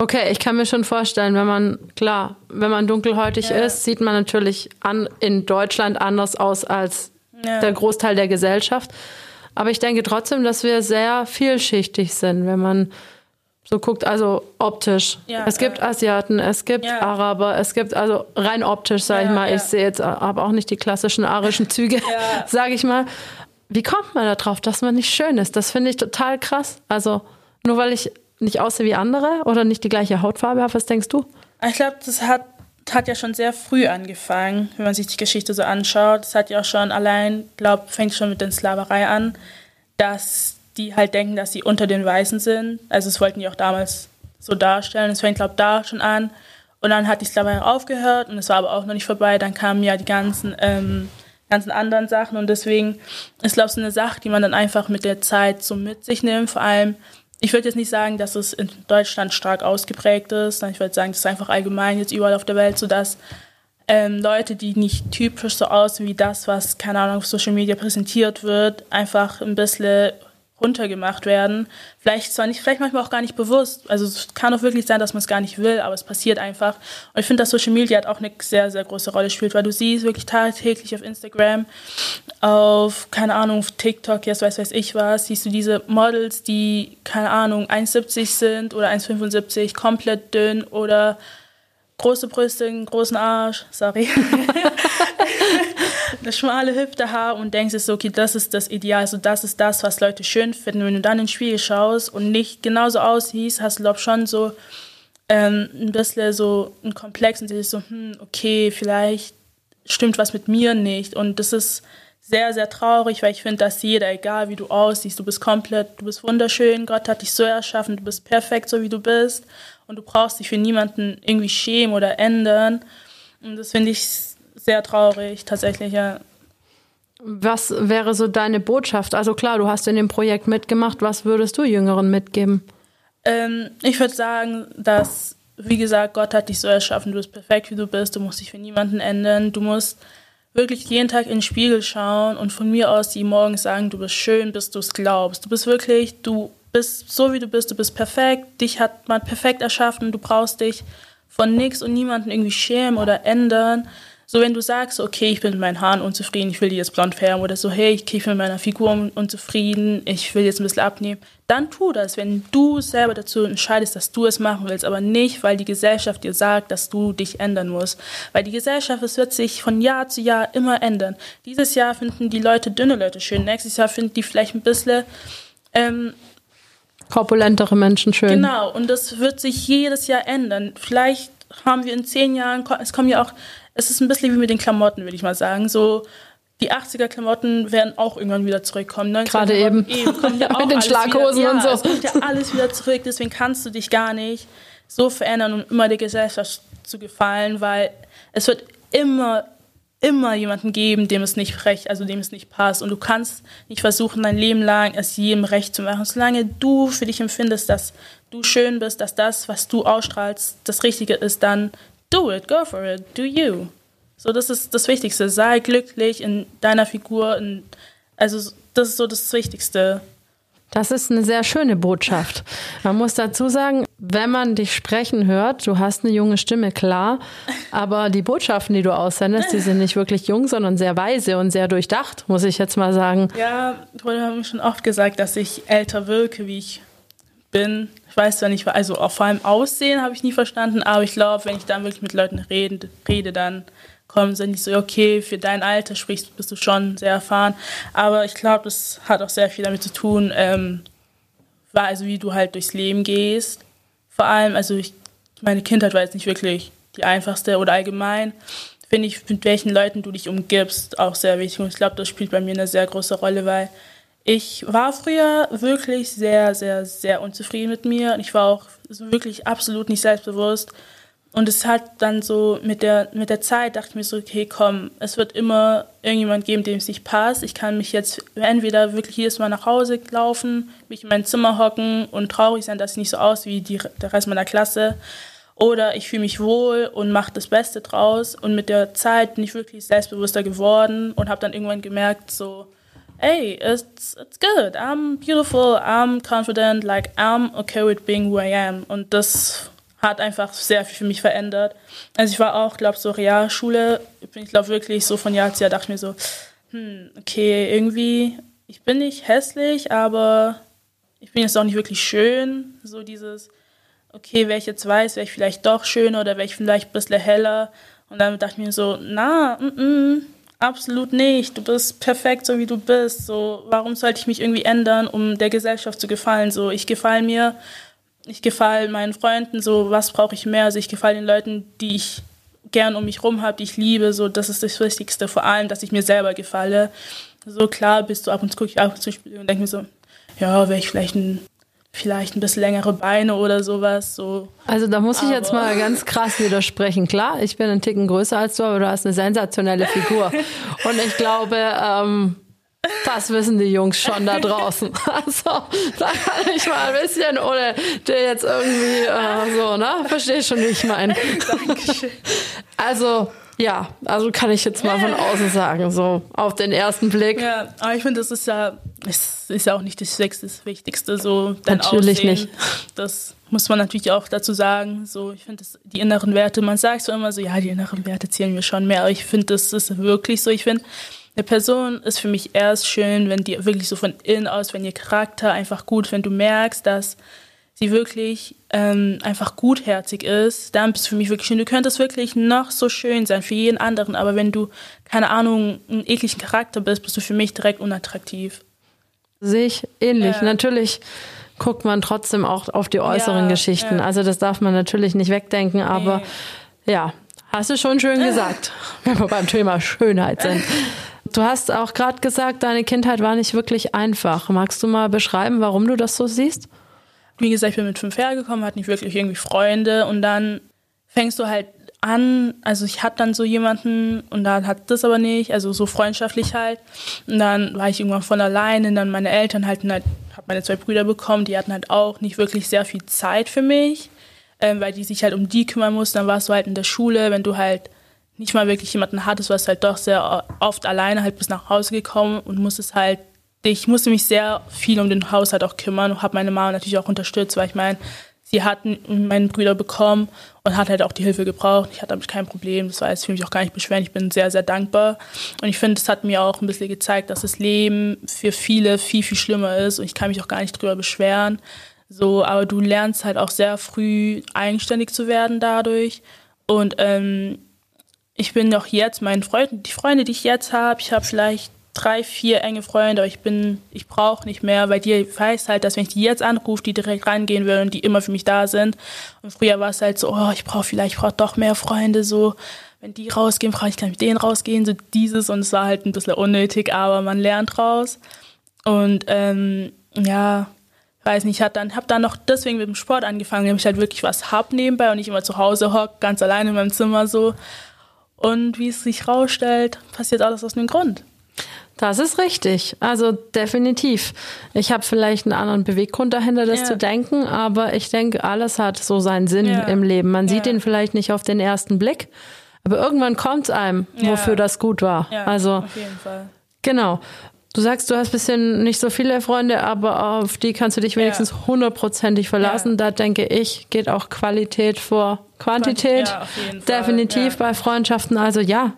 Okay, ich kann mir schon vorstellen, wenn man, klar, wenn man dunkelhäutig ja. ist, sieht man natürlich an, in Deutschland anders aus als ja. der Großteil der Gesellschaft. Aber ich denke trotzdem, dass wir sehr vielschichtig sind, wenn man so guckt, also optisch. Ja, es gibt Asiaten, es gibt Araber, es gibt also rein optisch, sage ich mal. Ich sehe jetzt aber auch nicht die klassischen arischen [laughs] Züge, sage ich mal. Wie kommt man da drauf, dass man nicht schön ist? Das finde ich total krass. Also nur weil ich nicht aussehe wie andere oder nicht die gleiche Hautfarbe habe? Was denkst du? Ich glaube, das hat, hat ja schon sehr früh angefangen, wenn man sich die Geschichte so anschaut. Es hat ja auch schon allein, glaube fängt schon mit der Sklaverei an, dass die halt denken, dass sie unter den Weißen sind. Also es wollten die auch damals so darstellen. Es fängt, glaube ich, da schon an. Und dann hat die Sklaverei aufgehört und es war aber auch noch nicht vorbei. Dann kamen ja die ganzen, ähm, ganzen anderen Sachen und deswegen ist, glaube ich, so eine Sache, die man dann einfach mit der Zeit so mit sich nimmt. Vor allem, ich würde jetzt nicht sagen, dass es in Deutschland stark ausgeprägt ist. Ich würde sagen, das ist einfach allgemein jetzt überall auf der Welt so, dass ähm, Leute, die nicht typisch so aussehen wie das, was, keine Ahnung, auf Social Media präsentiert wird, einfach ein bisschen runtergemacht werden. Vielleicht zwar nicht, vielleicht manchmal auch gar nicht bewusst. Also es kann auch wirklich sein, dass man es gar nicht will, aber es passiert einfach. Und ich finde, dass Social Media hat auch eine sehr, sehr große Rolle spielt, weil du siehst wirklich tagtäglich auf Instagram, auf, keine Ahnung, auf TikTok, jetzt weiß weiß ich was, siehst du diese Models, die, keine Ahnung, 1,70 sind oder 1,75, komplett dünn oder große Brüste, einen großen Arsch, sorry. [laughs] schmale Hüfte haben und denkst so, okay, das ist das Ideal, also das ist das, was Leute schön finden. Wenn du dann ins Spiegel schaust und nicht genauso aussiehst, hast du, glaube schon so ähm, ein bisschen so ein Komplex und siehst so, hm, okay, vielleicht stimmt was mit mir nicht. Und das ist sehr, sehr traurig, weil ich finde, dass jeder, egal wie du aussiehst, du bist komplett, du bist wunderschön, Gott hat dich so erschaffen, du bist perfekt, so wie du bist und du brauchst dich für niemanden irgendwie schämen oder ändern. Und das finde ich sehr traurig, tatsächlich, ja. Was wäre so deine Botschaft? Also klar, du hast in dem Projekt mitgemacht. Was würdest du Jüngeren mitgeben? Ähm, ich würde sagen, dass, wie gesagt, Gott hat dich so erschaffen. Du bist perfekt, wie du bist. Du musst dich für niemanden ändern. Du musst wirklich jeden Tag in den Spiegel schauen und von mir aus die morgens sagen, du bist schön, bis du es glaubst. Du bist wirklich, du bist so, wie du bist. Du bist perfekt. Dich hat man perfekt erschaffen. Du brauchst dich von nichts und niemanden irgendwie schämen oder ändern. So, wenn du sagst, okay, ich bin mit meinen Haaren unzufrieden, ich will die jetzt blond färben oder so, hey, ich bin mit meiner Figur unzufrieden, ich will jetzt ein bisschen abnehmen, dann tu das, wenn du selber dazu entscheidest, dass du es machen willst, aber nicht, weil die Gesellschaft dir sagt, dass du dich ändern musst. Weil die Gesellschaft, es wird sich von Jahr zu Jahr immer ändern. Dieses Jahr finden die Leute dünne Leute schön, nächstes Jahr finden die vielleicht ein bisschen ähm, korpulentere Menschen schön. Genau, und das wird sich jedes Jahr ändern. Vielleicht haben wir in zehn Jahren, es kommen ja auch es ist ein bisschen wie mit den Klamotten, würde ich mal sagen. So, die 80er-Klamotten werden auch irgendwann wieder zurückkommen. Gerade eben. eben kommt ja [laughs] mit den Schlaghosen wieder, und so. es kommt ja alles wieder zurück, deswegen kannst du dich gar nicht so verändern, um immer der Gesellschaft zu gefallen, weil es wird immer, immer jemanden geben, dem es nicht recht, also dem es nicht passt. Und du kannst nicht versuchen, dein Leben lang es jedem recht zu machen. Solange du für dich empfindest, dass du schön bist, dass das, was du ausstrahlst, das Richtige ist, dann do it, go for it, do you. So, das ist das Wichtigste. Sei glücklich in deiner Figur. In, also, das ist so das Wichtigste. Das ist eine sehr schöne Botschaft. Man muss dazu sagen, wenn man dich sprechen hört, du hast eine junge Stimme, klar, aber die Botschaften, die du aussendest, die sind nicht wirklich jung, sondern sehr weise und sehr durchdacht, muss ich jetzt mal sagen. Ja, wurde mir schon oft gesagt, dass ich älter wirke, wie ich bin. Ich weiß zwar nicht, also vor allem Aussehen habe ich nie verstanden, aber ich glaube, wenn ich dann wirklich mit Leuten rede, rede dann kommen sie nicht so, okay, für dein Alter sprichst, bist du schon sehr erfahren. Aber ich glaube, das hat auch sehr viel damit zu tun, ähm, also wie du halt durchs Leben gehst. Vor allem, also ich, meine Kindheit war jetzt nicht wirklich die einfachste oder allgemein finde ich, mit welchen Leuten du dich umgibst, auch sehr wichtig. Und ich glaube, das spielt bei mir eine sehr große Rolle, weil ich war früher wirklich sehr, sehr, sehr unzufrieden mit mir und ich war auch wirklich absolut nicht selbstbewusst. Und es hat dann so mit der, mit der Zeit dachte ich mir so, okay, komm, es wird immer irgendjemand geben, dem es nicht passt. Ich kann mich jetzt entweder wirklich jedes Mal nach Hause laufen, mich in mein Zimmer hocken und traurig sein, dass ich nicht so aus wie die, der Rest meiner Klasse. Oder ich fühle mich wohl und mache das Beste draus. Und mit der Zeit bin ich wirklich selbstbewusster geworden und habe dann irgendwann gemerkt, so, hey, it's it's good. I'm beautiful. I'm confident. Like I'm okay with being who I am. Und das hat einfach sehr viel für mich verändert. Also ich war auch, glaube so Realschule. Ich glaube wirklich so von Jahr zu Jahr dachte ich mir so, hm, okay, irgendwie ich bin nicht hässlich, aber ich bin jetzt auch nicht wirklich schön. So dieses, okay, wäre ich jetzt weiß, wäre ich vielleicht doch schöner oder wäre ich vielleicht ein bisschen heller. Und dann dachte ich mir so, na, mm, mm, Absolut nicht. Du bist perfekt, so wie du bist. So, warum sollte ich mich irgendwie ändern, um der Gesellschaft zu gefallen? So, ich gefalle mir, ich gefalle meinen Freunden. So, was brauche ich mehr? Also, ich gefalle den Leuten, die ich gern um mich rum habe, die ich liebe. So, das ist das Wichtigste. Vor allem, dass ich mir selber gefalle. So klar bist du ab und zu gucke ich ab und zu und denke mir so, ja, wäre ich vielleicht ein vielleicht ein bisschen längere Beine oder sowas. So. Also da muss ich jetzt mal ganz krass widersprechen. Klar, ich bin ein Ticken größer als du, aber du hast eine sensationelle Figur. [laughs] Und ich glaube, ähm, das wissen die Jungs schon da draußen. [laughs] Also, da kann ich mal ein bisschen, ohne dir jetzt irgendwie äh, so, ne? Verstehst schon, wie ich meine. Dankeschön. [laughs] Also, ja, also kann ich jetzt mal von außen sagen, so auf den ersten Blick. Ja, aber ich finde, das ist ja, es ist ja auch nicht das Wichtigste, so dein Natürlich Aussehen. nicht. Das muss man natürlich auch dazu sagen. So, ich finde, die inneren Werte, man sagt so immer so, ja, die inneren Werte zählen mir schon mehr, aber ich finde, das ist wirklich so. Ich finde, eine Person ist für mich erst schön, wenn die wirklich so von innen aus, wenn ihr Charakter einfach gut, wenn du merkst, dass sie wirklich ähm, einfach gutherzig ist, dann bist du für mich wirklich schön. Du könntest wirklich noch so schön sein für jeden anderen, aber wenn du, keine Ahnung, einen ekligen Charakter bist, bist du für mich direkt unattraktiv. Sehe ich ähnlich. Ja. Natürlich guckt man trotzdem auch auf die äußeren ja, Geschichten. Ja. Also das darf man natürlich nicht wegdenken, aber nee. ja, hast du schon schön [laughs] gesagt, wenn wir beim Thema Schönheit sind. [laughs] Du hast auch gerade gesagt, deine Kindheit war nicht wirklich einfach. Magst du mal beschreiben, warum du das so siehst? Wie gesagt, ich bin mit fünf hergekommen, hatte nicht wirklich irgendwie Freunde und dann fängst du halt an, also ich hatte dann so jemanden und dann hat das aber nicht, also so freundschaftlich halt. Und dann war ich irgendwann von alleine, und dann meine Eltern halt, halt habe meine zwei Brüder bekommen, die hatten halt auch nicht wirklich sehr viel Zeit für mich, ähm, weil die sich halt um die kümmern mussten. Dann warst du halt in der Schule, wenn du halt nicht mal wirklich jemanden hattest, warst halt doch sehr oft alleine halt bis nach Hause gekommen und musstest halt ich musste mich sehr viel um den Haushalt auch kümmern und habe meine Mama natürlich auch unterstützt, weil ich meine, sie hat meinen Brüder bekommen und hat halt auch die Hilfe gebraucht. Ich hatte damit kein Problem. Das war jetzt für mich auch gar nicht beschweren. Ich bin sehr, sehr dankbar. Und ich finde, es hat mir auch ein bisschen gezeigt, dass das Leben für viele viel, viel schlimmer ist. Und ich kann mich auch gar nicht drüber beschweren. So, aber du lernst halt auch sehr früh eigenständig zu werden dadurch. Und ähm, ich bin auch jetzt, meinen Freunden, die Freunde, die ich jetzt habe, ich habe vielleicht drei, vier enge Freunde, aber ich bin, ich brauche nicht mehr, weil die weiß halt, dass wenn ich die jetzt anrufe, die direkt reingehen will und die immer für mich da sind. Und früher war es halt so, oh, ich brauche vielleicht, ich brauche doch mehr Freunde, so, wenn die rausgehen, brauche ich gleich mit denen rausgehen, so dieses und es war halt ein bisschen unnötig, aber man lernt raus. Und ähm, ja, weiß nicht, ich hab dann, hab dann noch deswegen mit dem Sport angefangen, damit ich halt wirklich was hab nebenbei und nicht immer zu Hause hock, ganz alleine in meinem Zimmer so. Und wie es sich rausstellt, passiert alles aus einem Grund. Das ist richtig. Also definitiv. Ich habe vielleicht einen anderen Beweggrund dahinter, das ja. zu denken, aber ich denke, alles hat so seinen Sinn ja. im Leben. Man ja. sieht ihn vielleicht nicht auf den ersten Blick, aber irgendwann kommt es einem, wofür das gut war. also auf jeden Fall. Genau. Du sagst, du hast bisschen nicht so viele Freunde, aber auf die kannst du dich wenigstens hundertprozentig verlassen. Da denke ich, geht auch Qualität vor Quantität. Definitiv bei Freundschaften. Also ja,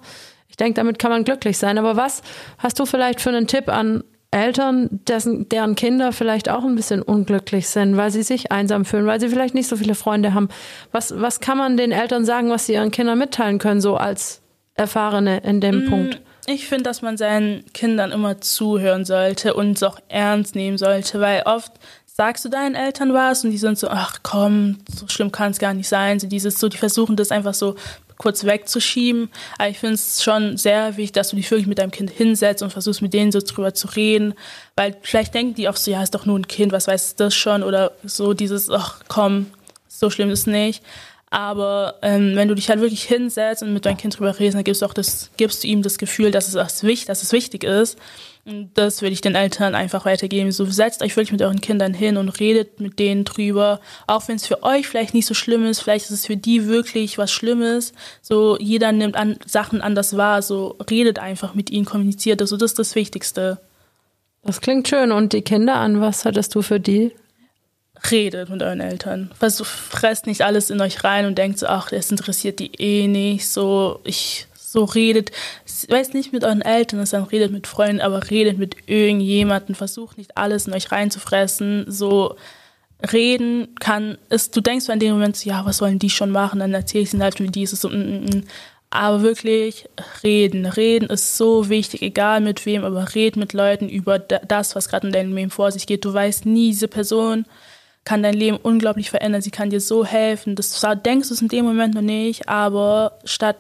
ich denke, damit kann man glücklich sein. Aber was hast du vielleicht für einen Tipp an Eltern, dessen, deren Kinder vielleicht auch ein bisschen unglücklich sind, weil sie sich einsam fühlen, weil sie vielleicht nicht so viele Freunde haben? Was, was kann man den Eltern sagen, was sie ihren Kindern mitteilen können, so als Erfahrene in dem mm, Punkt? Ich finde, dass man seinen Kindern immer zuhören sollte und es auch ernst nehmen sollte, weil oft sagst du deinen Eltern was und die sind so, ach komm, so schlimm kann es gar nicht sein. So dieses, so, die versuchen das einfach so kurz wegzuschieben. Aber ich finde es schon sehr wichtig, dass du dich wirklich mit deinem Kind hinsetzt und versuchst, mit denen so drüber zu reden. Weil vielleicht denken die oft so, ja, ist doch nur ein Kind, was weiß das schon? Oder so dieses, ach komm, so schlimm ist nicht. Aber ähm, wenn du dich halt wirklich hinsetzt und mit deinem Kind drüber redest, dann gibst du auch das, gibst du ihm das Gefühl, dass es, dass es wichtig ist. Und das würde ich den Eltern einfach weitergeben. So setzt euch wirklich mit euren Kindern hin und redet mit denen drüber. Auch wenn es für euch vielleicht nicht so schlimm ist, vielleicht ist es für die wirklich was Schlimmes. So jeder nimmt an, Sachen anders wahr. So redet einfach mit ihnen, kommuniziert. Also das ist das Wichtigste. Das klingt schön. Und die Kinder an, was hattest du für die? Redet mit euren Eltern. Versucht, fresst nicht alles in euch rein und denkt so, ach, das interessiert die eh nicht. So, ich so redet, weiß nicht mit euren Eltern, dann redet mit Freunden, aber redet mit irgendjemandem, versucht nicht alles in euch reinzufressen, so reden kann, ist, du denkst in dem Moment so, ja, was sollen die schon machen, dann erzähle ich ihnen halt wie dieses und, und, und. aber wirklich reden, reden ist so wichtig, egal mit wem, aber red mit Leuten über das, was gerade in deinem Leben vor sich geht, du weißt nie, diese Person kann dein Leben unglaublich verändern, sie kann dir so helfen, das denkst du es in dem Moment noch nicht, aber statt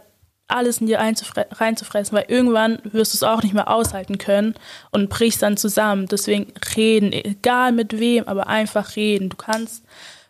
alles in dir reinzufressen, weil irgendwann wirst du es auch nicht mehr aushalten können und brichst dann zusammen. Deswegen reden, egal mit wem, aber einfach reden. Du kannst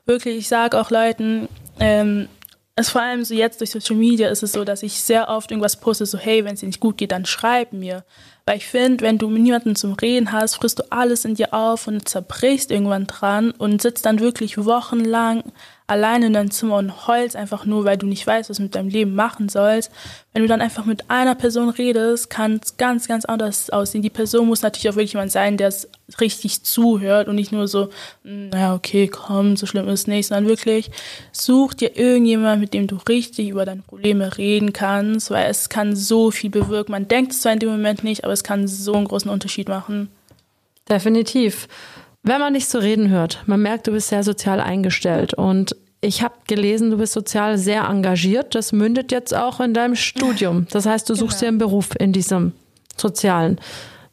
wirklich, ich sage auch Leuten, ähm, es vor allem so jetzt durch Social Media ist es so, dass ich sehr oft irgendwas poste, so hey, wenn es dir nicht gut geht, dann schreib mir. Weil ich finde, wenn du niemanden zum Reden hast, frisst du alles in dir auf und zerbrichst irgendwann dran und sitzt dann wirklich wochenlang alleine in deinem Zimmer und heulst einfach nur, weil du nicht weißt, was du mit deinem Leben machen sollst. Wenn du dann einfach mit einer Person redest, kann es ganz, ganz anders aussehen. Die Person muss natürlich auch wirklich jemand sein, der es richtig zuhört und nicht nur so, hm, naja, okay, komm, so schlimm ist nicht, sondern wirklich such dir irgendjemand, mit dem du richtig über deine Probleme reden kannst, weil es kann so viel bewirken. Man denkt es zwar in dem Moment nicht, aber es kann so einen großen Unterschied machen. Definitiv. Wenn man dich so reden hört, man merkt, du bist sehr sozial eingestellt und ich habe gelesen, du bist sozial sehr engagiert. Das mündet jetzt auch in deinem Studium. Das heißt, du suchst genau. dir einen Beruf in diesem sozialen.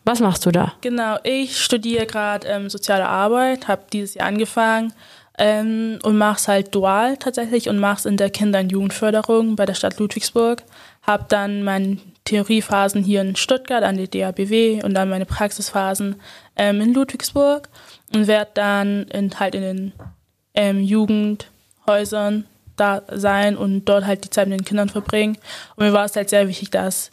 Was machst du da? Genau, ich studiere gerade ähm, soziale Arbeit, habe dieses Jahr angefangen ähm, und mache es halt dual tatsächlich und mache es in der Kinder- und Jugendförderung bei der Stadt Ludwigsburg habe dann meine Theoriephasen hier in Stuttgart an der DABW und dann meine Praxisphasen ähm, in Ludwigsburg und werde dann in, halt in den ähm, Jugendhäusern da sein und dort halt die Zeit mit den Kindern verbringen. Und mir war es halt sehr wichtig, dass,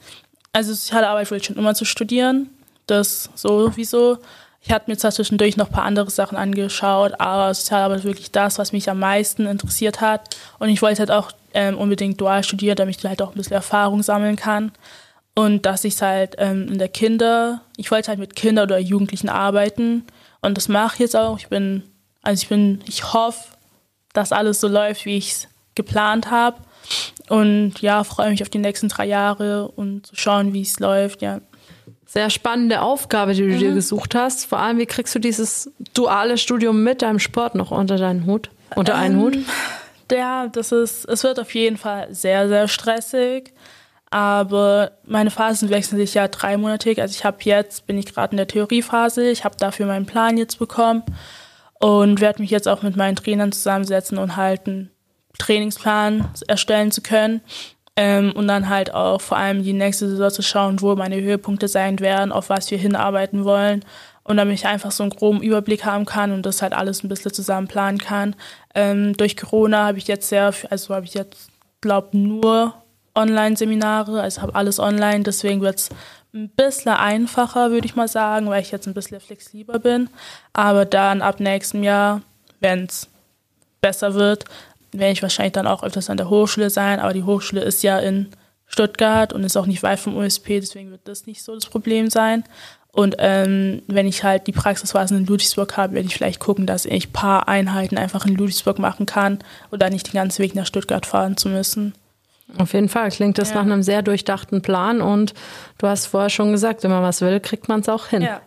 also soziale Arbeit wollte ich schon immer zu studieren, das sowieso. Ich hatte mir zwar zwischendurch noch ein paar andere Sachen angeschaut, aber Sozialarbeit ist wirklich das, was mich am meisten interessiert hat. Und ich wollte halt auch ähm, unbedingt dual studieren, damit ich halt auch ein bisschen Erfahrung sammeln kann. Und dass ich halt ähm, in der Kinder, ich wollte halt mit Kindern oder Jugendlichen arbeiten. Und das mache ich jetzt auch. Ich bin, also ich bin, ich hoffe, dass alles so läuft, wie ich es geplant habe. Und ja, freue mich auf die nächsten drei Jahre und zu schauen, wie es läuft, ja sehr spannende Aufgabe, die du mhm. dir gesucht hast. Vor allem, wie kriegst du dieses duale Studium mit deinem Sport noch unter deinen Hut? Unter einen ähm, Hut? Ja, das ist, es wird auf jeden Fall sehr, sehr stressig. Aber meine Phasen wechseln sich ja dreimonatig. Also ich habe jetzt, bin ich gerade in der Theoriephase, ich habe dafür meinen Plan jetzt bekommen und werde mich jetzt auch mit meinen Trainern zusammensetzen und halt einen Trainingsplan erstellen zu können. Ähm, und dann halt auch vor allem die nächste Saison zu schauen, wo meine Höhepunkte sein werden, auf was wir hinarbeiten wollen. Und damit ich einfach so einen groben Überblick haben kann und das halt alles ein bisschen zusammen planen kann. Ähm, durch Corona habe ich jetzt sehr, also habe ich jetzt, glaube nur Online-Seminare, also habe alles online, deswegen wird es ein bisschen einfacher, würde ich mal sagen, weil ich jetzt ein bisschen flexibler bin. Aber dann ab nächstem Jahr, wenn es besser wird, werde ich wahrscheinlich dann auch öfters an der Hochschule sein, aber die Hochschule ist ja in Stuttgart und ist auch nicht weit vom USP, deswegen wird das nicht so das Problem sein. Und ähm, wenn ich halt die Praxisphasen in Ludwigsburg habe, werde ich vielleicht gucken, dass ich ein paar Einheiten einfach in Ludwigsburg machen kann oder nicht den ganzen Weg nach Stuttgart fahren zu müssen. Auf jeden Fall klingt das ja. nach einem sehr durchdachten Plan und du hast vorher schon gesagt, wenn man was will, kriegt man es auch hin. Ja.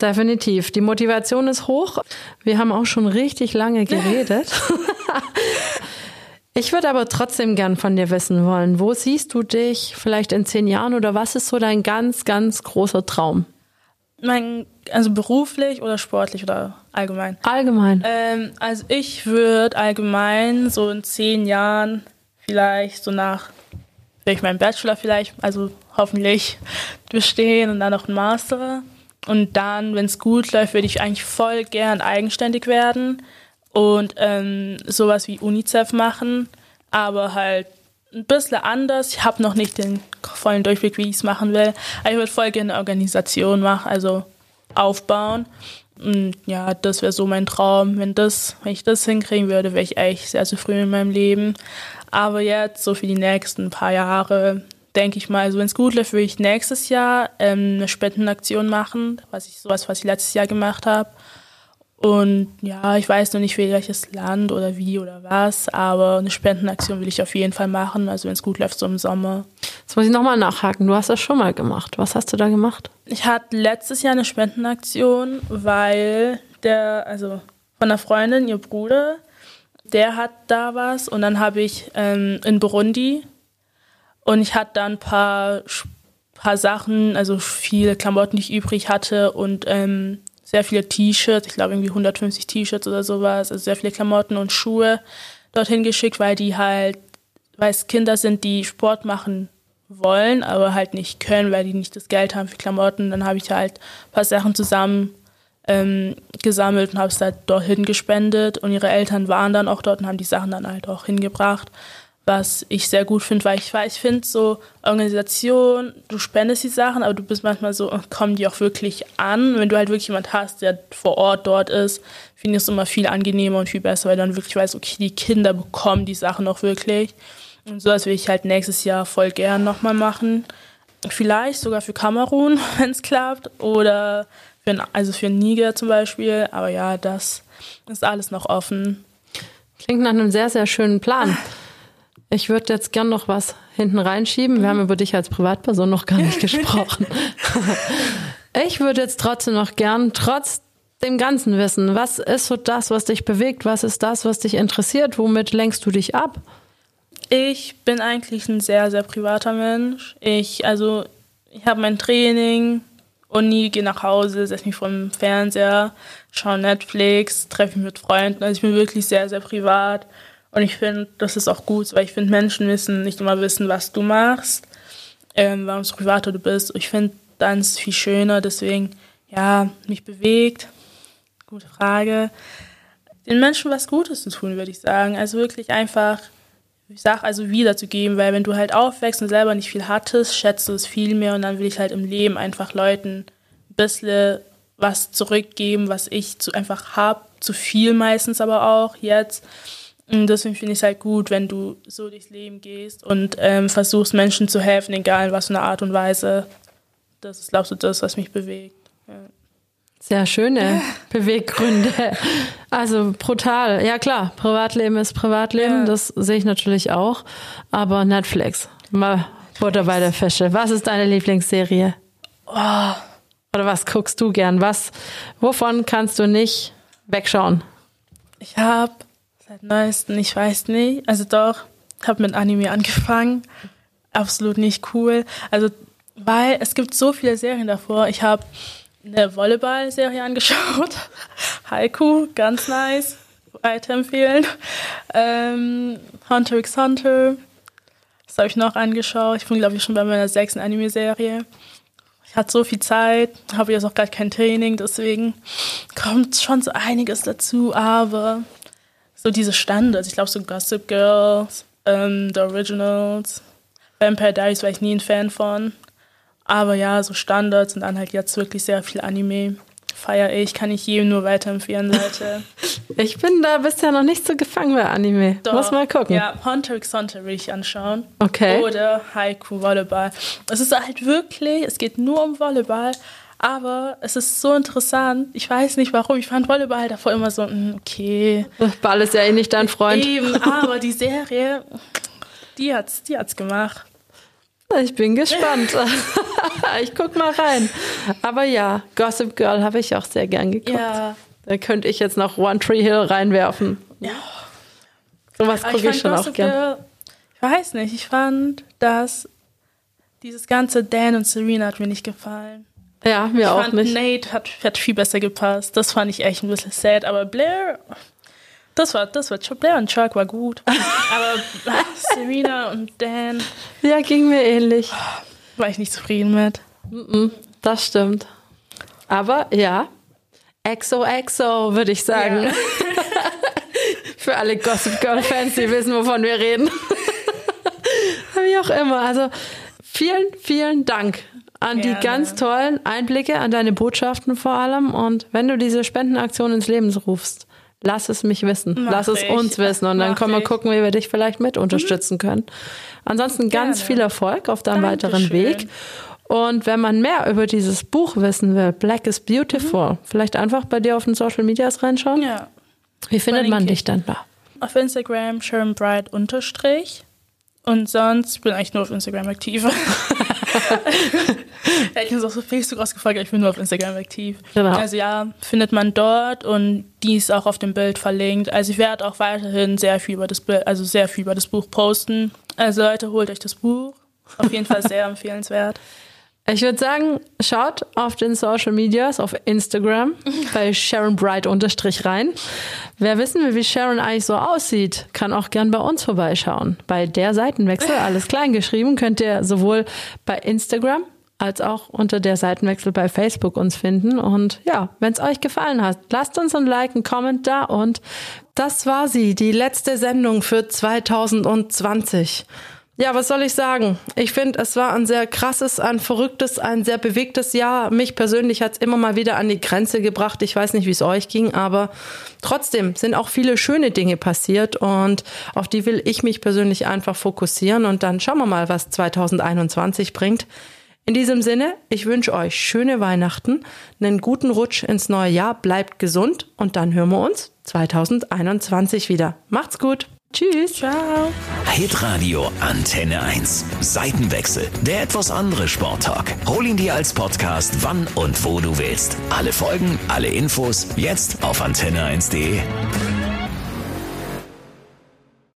Definitiv. Die Motivation ist hoch. Wir haben auch schon richtig lange geredet. [laughs] ich würde aber trotzdem gern von dir wissen wollen, wo siehst du dich vielleicht in zehn Jahren oder was ist so dein ganz, ganz großer Traum? Mein, also beruflich oder sportlich oder allgemein? Allgemein. Ähm, also ich würde allgemein so in zehn Jahren vielleicht so nach, will ich meinen Bachelor vielleicht, also hoffentlich [laughs] bestehen und dann noch einen Master und dann, wenn es gut läuft, würde ich eigentlich voll gern eigenständig werden und ähm, sowas wie UNICEF machen, aber halt ein bisschen anders. Ich habe noch nicht den vollen Durchblick, wie ich es machen will. Aber ich würde voll gerne eine Organisation machen, also aufbauen. Und ja, das wäre so mein Traum. Wenn, das, wenn ich das hinkriegen würde, wäre ich echt sehr zufrieden in meinem Leben. Aber jetzt, so für die nächsten paar Jahre, denke ich mal, also wenn es gut läuft, würde ich nächstes Jahr ähm, eine Spendenaktion machen, was ich sowas, was ich letztes Jahr gemacht habe. Und ja, ich weiß noch nicht für welches Land oder wie oder was, aber eine Spendenaktion will ich auf jeden Fall machen, also wenn es gut läuft, so im Sommer. Jetzt muss ich nochmal nachhaken, du hast das schon mal gemacht. Was hast du da gemacht? Ich hatte letztes Jahr eine Spendenaktion, weil der, also von einer Freundin, ihr Bruder, der hat da was. Und dann habe ich ähm, in Burundi. Und ich hatte dann ein paar, paar Sachen, also viele Klamotten, die ich übrig hatte. Und ähm, sehr viele T-Shirts, ich glaube irgendwie 150 T-Shirts oder sowas, also sehr viele Klamotten und Schuhe dorthin geschickt, weil die halt, weil es Kinder sind, die Sport machen wollen, aber halt nicht können, weil die nicht das Geld haben für Klamotten. Dann habe ich halt ein paar Sachen zusammen ähm, gesammelt und habe es halt dorthin gespendet und ihre Eltern waren dann auch dort und haben die Sachen dann halt auch hingebracht was ich sehr gut finde, weil ich, ich finde so Organisation, du spendest die Sachen, aber du bist manchmal so, kommen die auch wirklich an? Wenn du halt wirklich jemand hast, der vor Ort dort ist, finde ich es immer viel angenehmer und viel besser, weil du dann wirklich weißt, okay, die Kinder bekommen die Sachen auch wirklich. Und so das will ich halt nächstes Jahr voll gern nochmal machen. Vielleicht sogar für Kamerun, [laughs] wenn es klappt, oder für, also für Niger zum Beispiel. Aber ja, das ist alles noch offen. Klingt nach einem sehr, sehr schönen Plan. Ich würde jetzt gern noch was hinten reinschieben. Wir haben über dich als Privatperson noch gar nicht [laughs] gesprochen. ich würde jetzt trotzdem noch gern, trotz dem Ganzen wissen, was ist so das, was dich bewegt? Was ist das, was dich interessiert? Womit lenkst du dich ab? Ich bin eigentlich ein sehr, sehr privater Mensch. Ich, also, ich habe mein Training, Uni, gehe nach Hause, setze mich vor dem Fernseher, schaue Netflix, treffe mich mit Freunden. Also ich bin wirklich sehr, sehr privat. Und ich finde, das ist auch gut, weil ich finde, Menschen müssen nicht immer wissen, was du machst, ähm, warum es privater du bist. Ich finde, dann ist es viel schöner, deswegen, ja, mich bewegt. Gute Frage. Den Menschen was Gutes zu tun, würde ich sagen. Also wirklich einfach, ich sag also wiederzugeben, weil wenn du halt aufwächst und selber nicht viel hattest, schätzt du es viel mehr und dann will ich halt im Leben einfach Leuten ein bisschen was zurückgeben, was ich zu einfach habe, zu viel meistens aber auch jetzt. Und deswegen finde ich es halt gut, wenn du so durchs Leben gehst und ähm, versuchst, Menschen zu helfen, egal in was für einer Art und Weise. Das ist, glaubst du, das, was mich bewegt. Ja. Sehr schöne Beweggründe. Also brutal. Ja klar, Privatleben ist Privatleben, Ja. das sehe ich natürlich auch. Aber Netflix, mal Butter bei der Fische. Was ist deine Lieblingsserie? Oh, Oder was guckst du gern? Was, wovon kannst du nicht wegschauen? ich habe seit neuestem, ich weiß nicht, also doch, habe mit Anime angefangen. Absolut nicht cool. Also, weil es gibt so viele Serien davor. Ich habe eine Volleyball-Serie angeschaut. [laughs] Haiku, ganz nice. Weiterempfehlen. Ähm, Hunter x Hunter. Das habe ich noch angeschaut. Ich bin, glaube ich, schon bei meiner sechsten Anime-Serie. Ich hatte so viel Zeit, habe jetzt auch gerade kein Training, deswegen kommt schon so einiges dazu, aber so diese Standards, ich glaube so Gossip Girls, ähm, The Originals, Vampire Diaries war ich nie ein Fan von, aber ja, so Standards und dann halt jetzt wirklich sehr viel Anime feiere ich, kann ich jedem nur weiterempfehlen, Leute. [laughs] Ich bin da bisher noch nicht so gefangen bei Anime. Doch. Muss mal gucken. Ja, Hunter x Hunter will ich anschauen. Okay. Oder Haiku Volleyball. Es ist halt wirklich, es geht nur um Volleyball, aber es ist so interessant. Ich weiß nicht warum. Ich fand Volleyball davor immer so, mm, okay. Ball ist ja eh nicht dein Freund. Eben, aber [laughs] die Serie, die hat's, die hat's gemacht. Ich bin gespannt. [laughs] ich guck mal rein. Aber ja, Gossip Girl habe ich auch sehr gern geguckt. Ja. Da könnte ich jetzt noch One Tree Hill reinwerfen. Ja. Sowas gucke ich, fand schon auch Gossip gern. Girl- Ich weiß nicht, ich fand, dass dieses ganze Dan und Serena hat mir nicht gefallen. Ja, mir ich auch fand, nicht. Nate hat, hat viel besser gepasst. Das fand ich echt ein bisschen sad. Aber Blair, das war, das war, Blair und Chuck war gut. aber ah, [laughs] Serena und Dan Ja, ging mir ähnlich. war ich nicht zufrieden mit. Das stimmt. Aber ja, XOXO würde ich sagen. Ja. [laughs] Für alle Gossip Girl Fans, die wissen, wovon wir reden. [laughs] Wie auch immer. Also vielen, vielen Dank an die Gerne. ganz tollen Einblicke, an deine Botschaften vor allem. Und wenn du diese Spendenaktion ins Leben rufst, lass es mich wissen. Mach lass es ich. uns wissen. Und dann Mach können wir gucken, wie wir dich vielleicht mit unterstützen können. Ansonsten ganz Gerne. viel Erfolg auf deinem weiteren Dankeschön. Weg. Und wenn man mehr über dieses Buch wissen will, Black is Beautiful, vielleicht einfach bei dir auf den Social Medias reinschauen. Ja. Wie findet man dich ich. dann da? Auf Instagram Sharon Bright unterstrich. Und sonst bin ich nur auf Instagram aktiv. [laughs] [laughs] ja, ich bin auch auf Facebook ausgefragt, ich bin nur auf Instagram aktiv. Genau. Also ja, findet man dort und die ist auch auf dem Bild verlinkt. Also ich werde auch weiterhin sehr viel über das Bild, also sehr viel über das Buch posten. Also Leute, holt euch das Buch. Auf jeden Fall sehr [laughs] empfehlenswert. Ich würde sagen, schaut auf den Social Medias, auf Instagram [laughs] bei Sharon Bright unterstrich rein. Wer wissen will, wie Sharon eigentlich so aussieht, kann auch gern bei uns vorbeischauen. Bei der Seitenwechsel, [laughs] alles klein geschrieben, könnt ihr sowohl bei Instagram als auch unter der Seitenwechsel bei Facebook uns finden. Und ja, wenn es euch gefallen hat, lasst uns ein Like, ein Comment da. Und das war sie, die letzte Sendung für 2020. Ja, was soll ich sagen? Ich finde, es war ein sehr krasses, ein verrücktes, ein sehr bewegtes Jahr. Mich persönlich hat es immer mal wieder an die Grenze gebracht. Ich weiß nicht, wie es euch ging, aber trotzdem sind auch viele schöne Dinge passiert und auf die will ich mich persönlich einfach fokussieren und dann schauen wir mal, was 2021 bringt. In diesem Sinne, ich wünsche euch schöne Weihnachten, einen guten Rutsch ins neue Jahr, bleibt gesund und dann hören wir uns 2021 wieder. Macht's gut. Tschüss. Ciao. Hitradio Antenne 1. Seitenwechsel. Der etwas andere Sporttalk. Hol ihn dir als Podcast, wann und wo du willst. Alle Folgen, alle Infos, jetzt auf antenne1.de.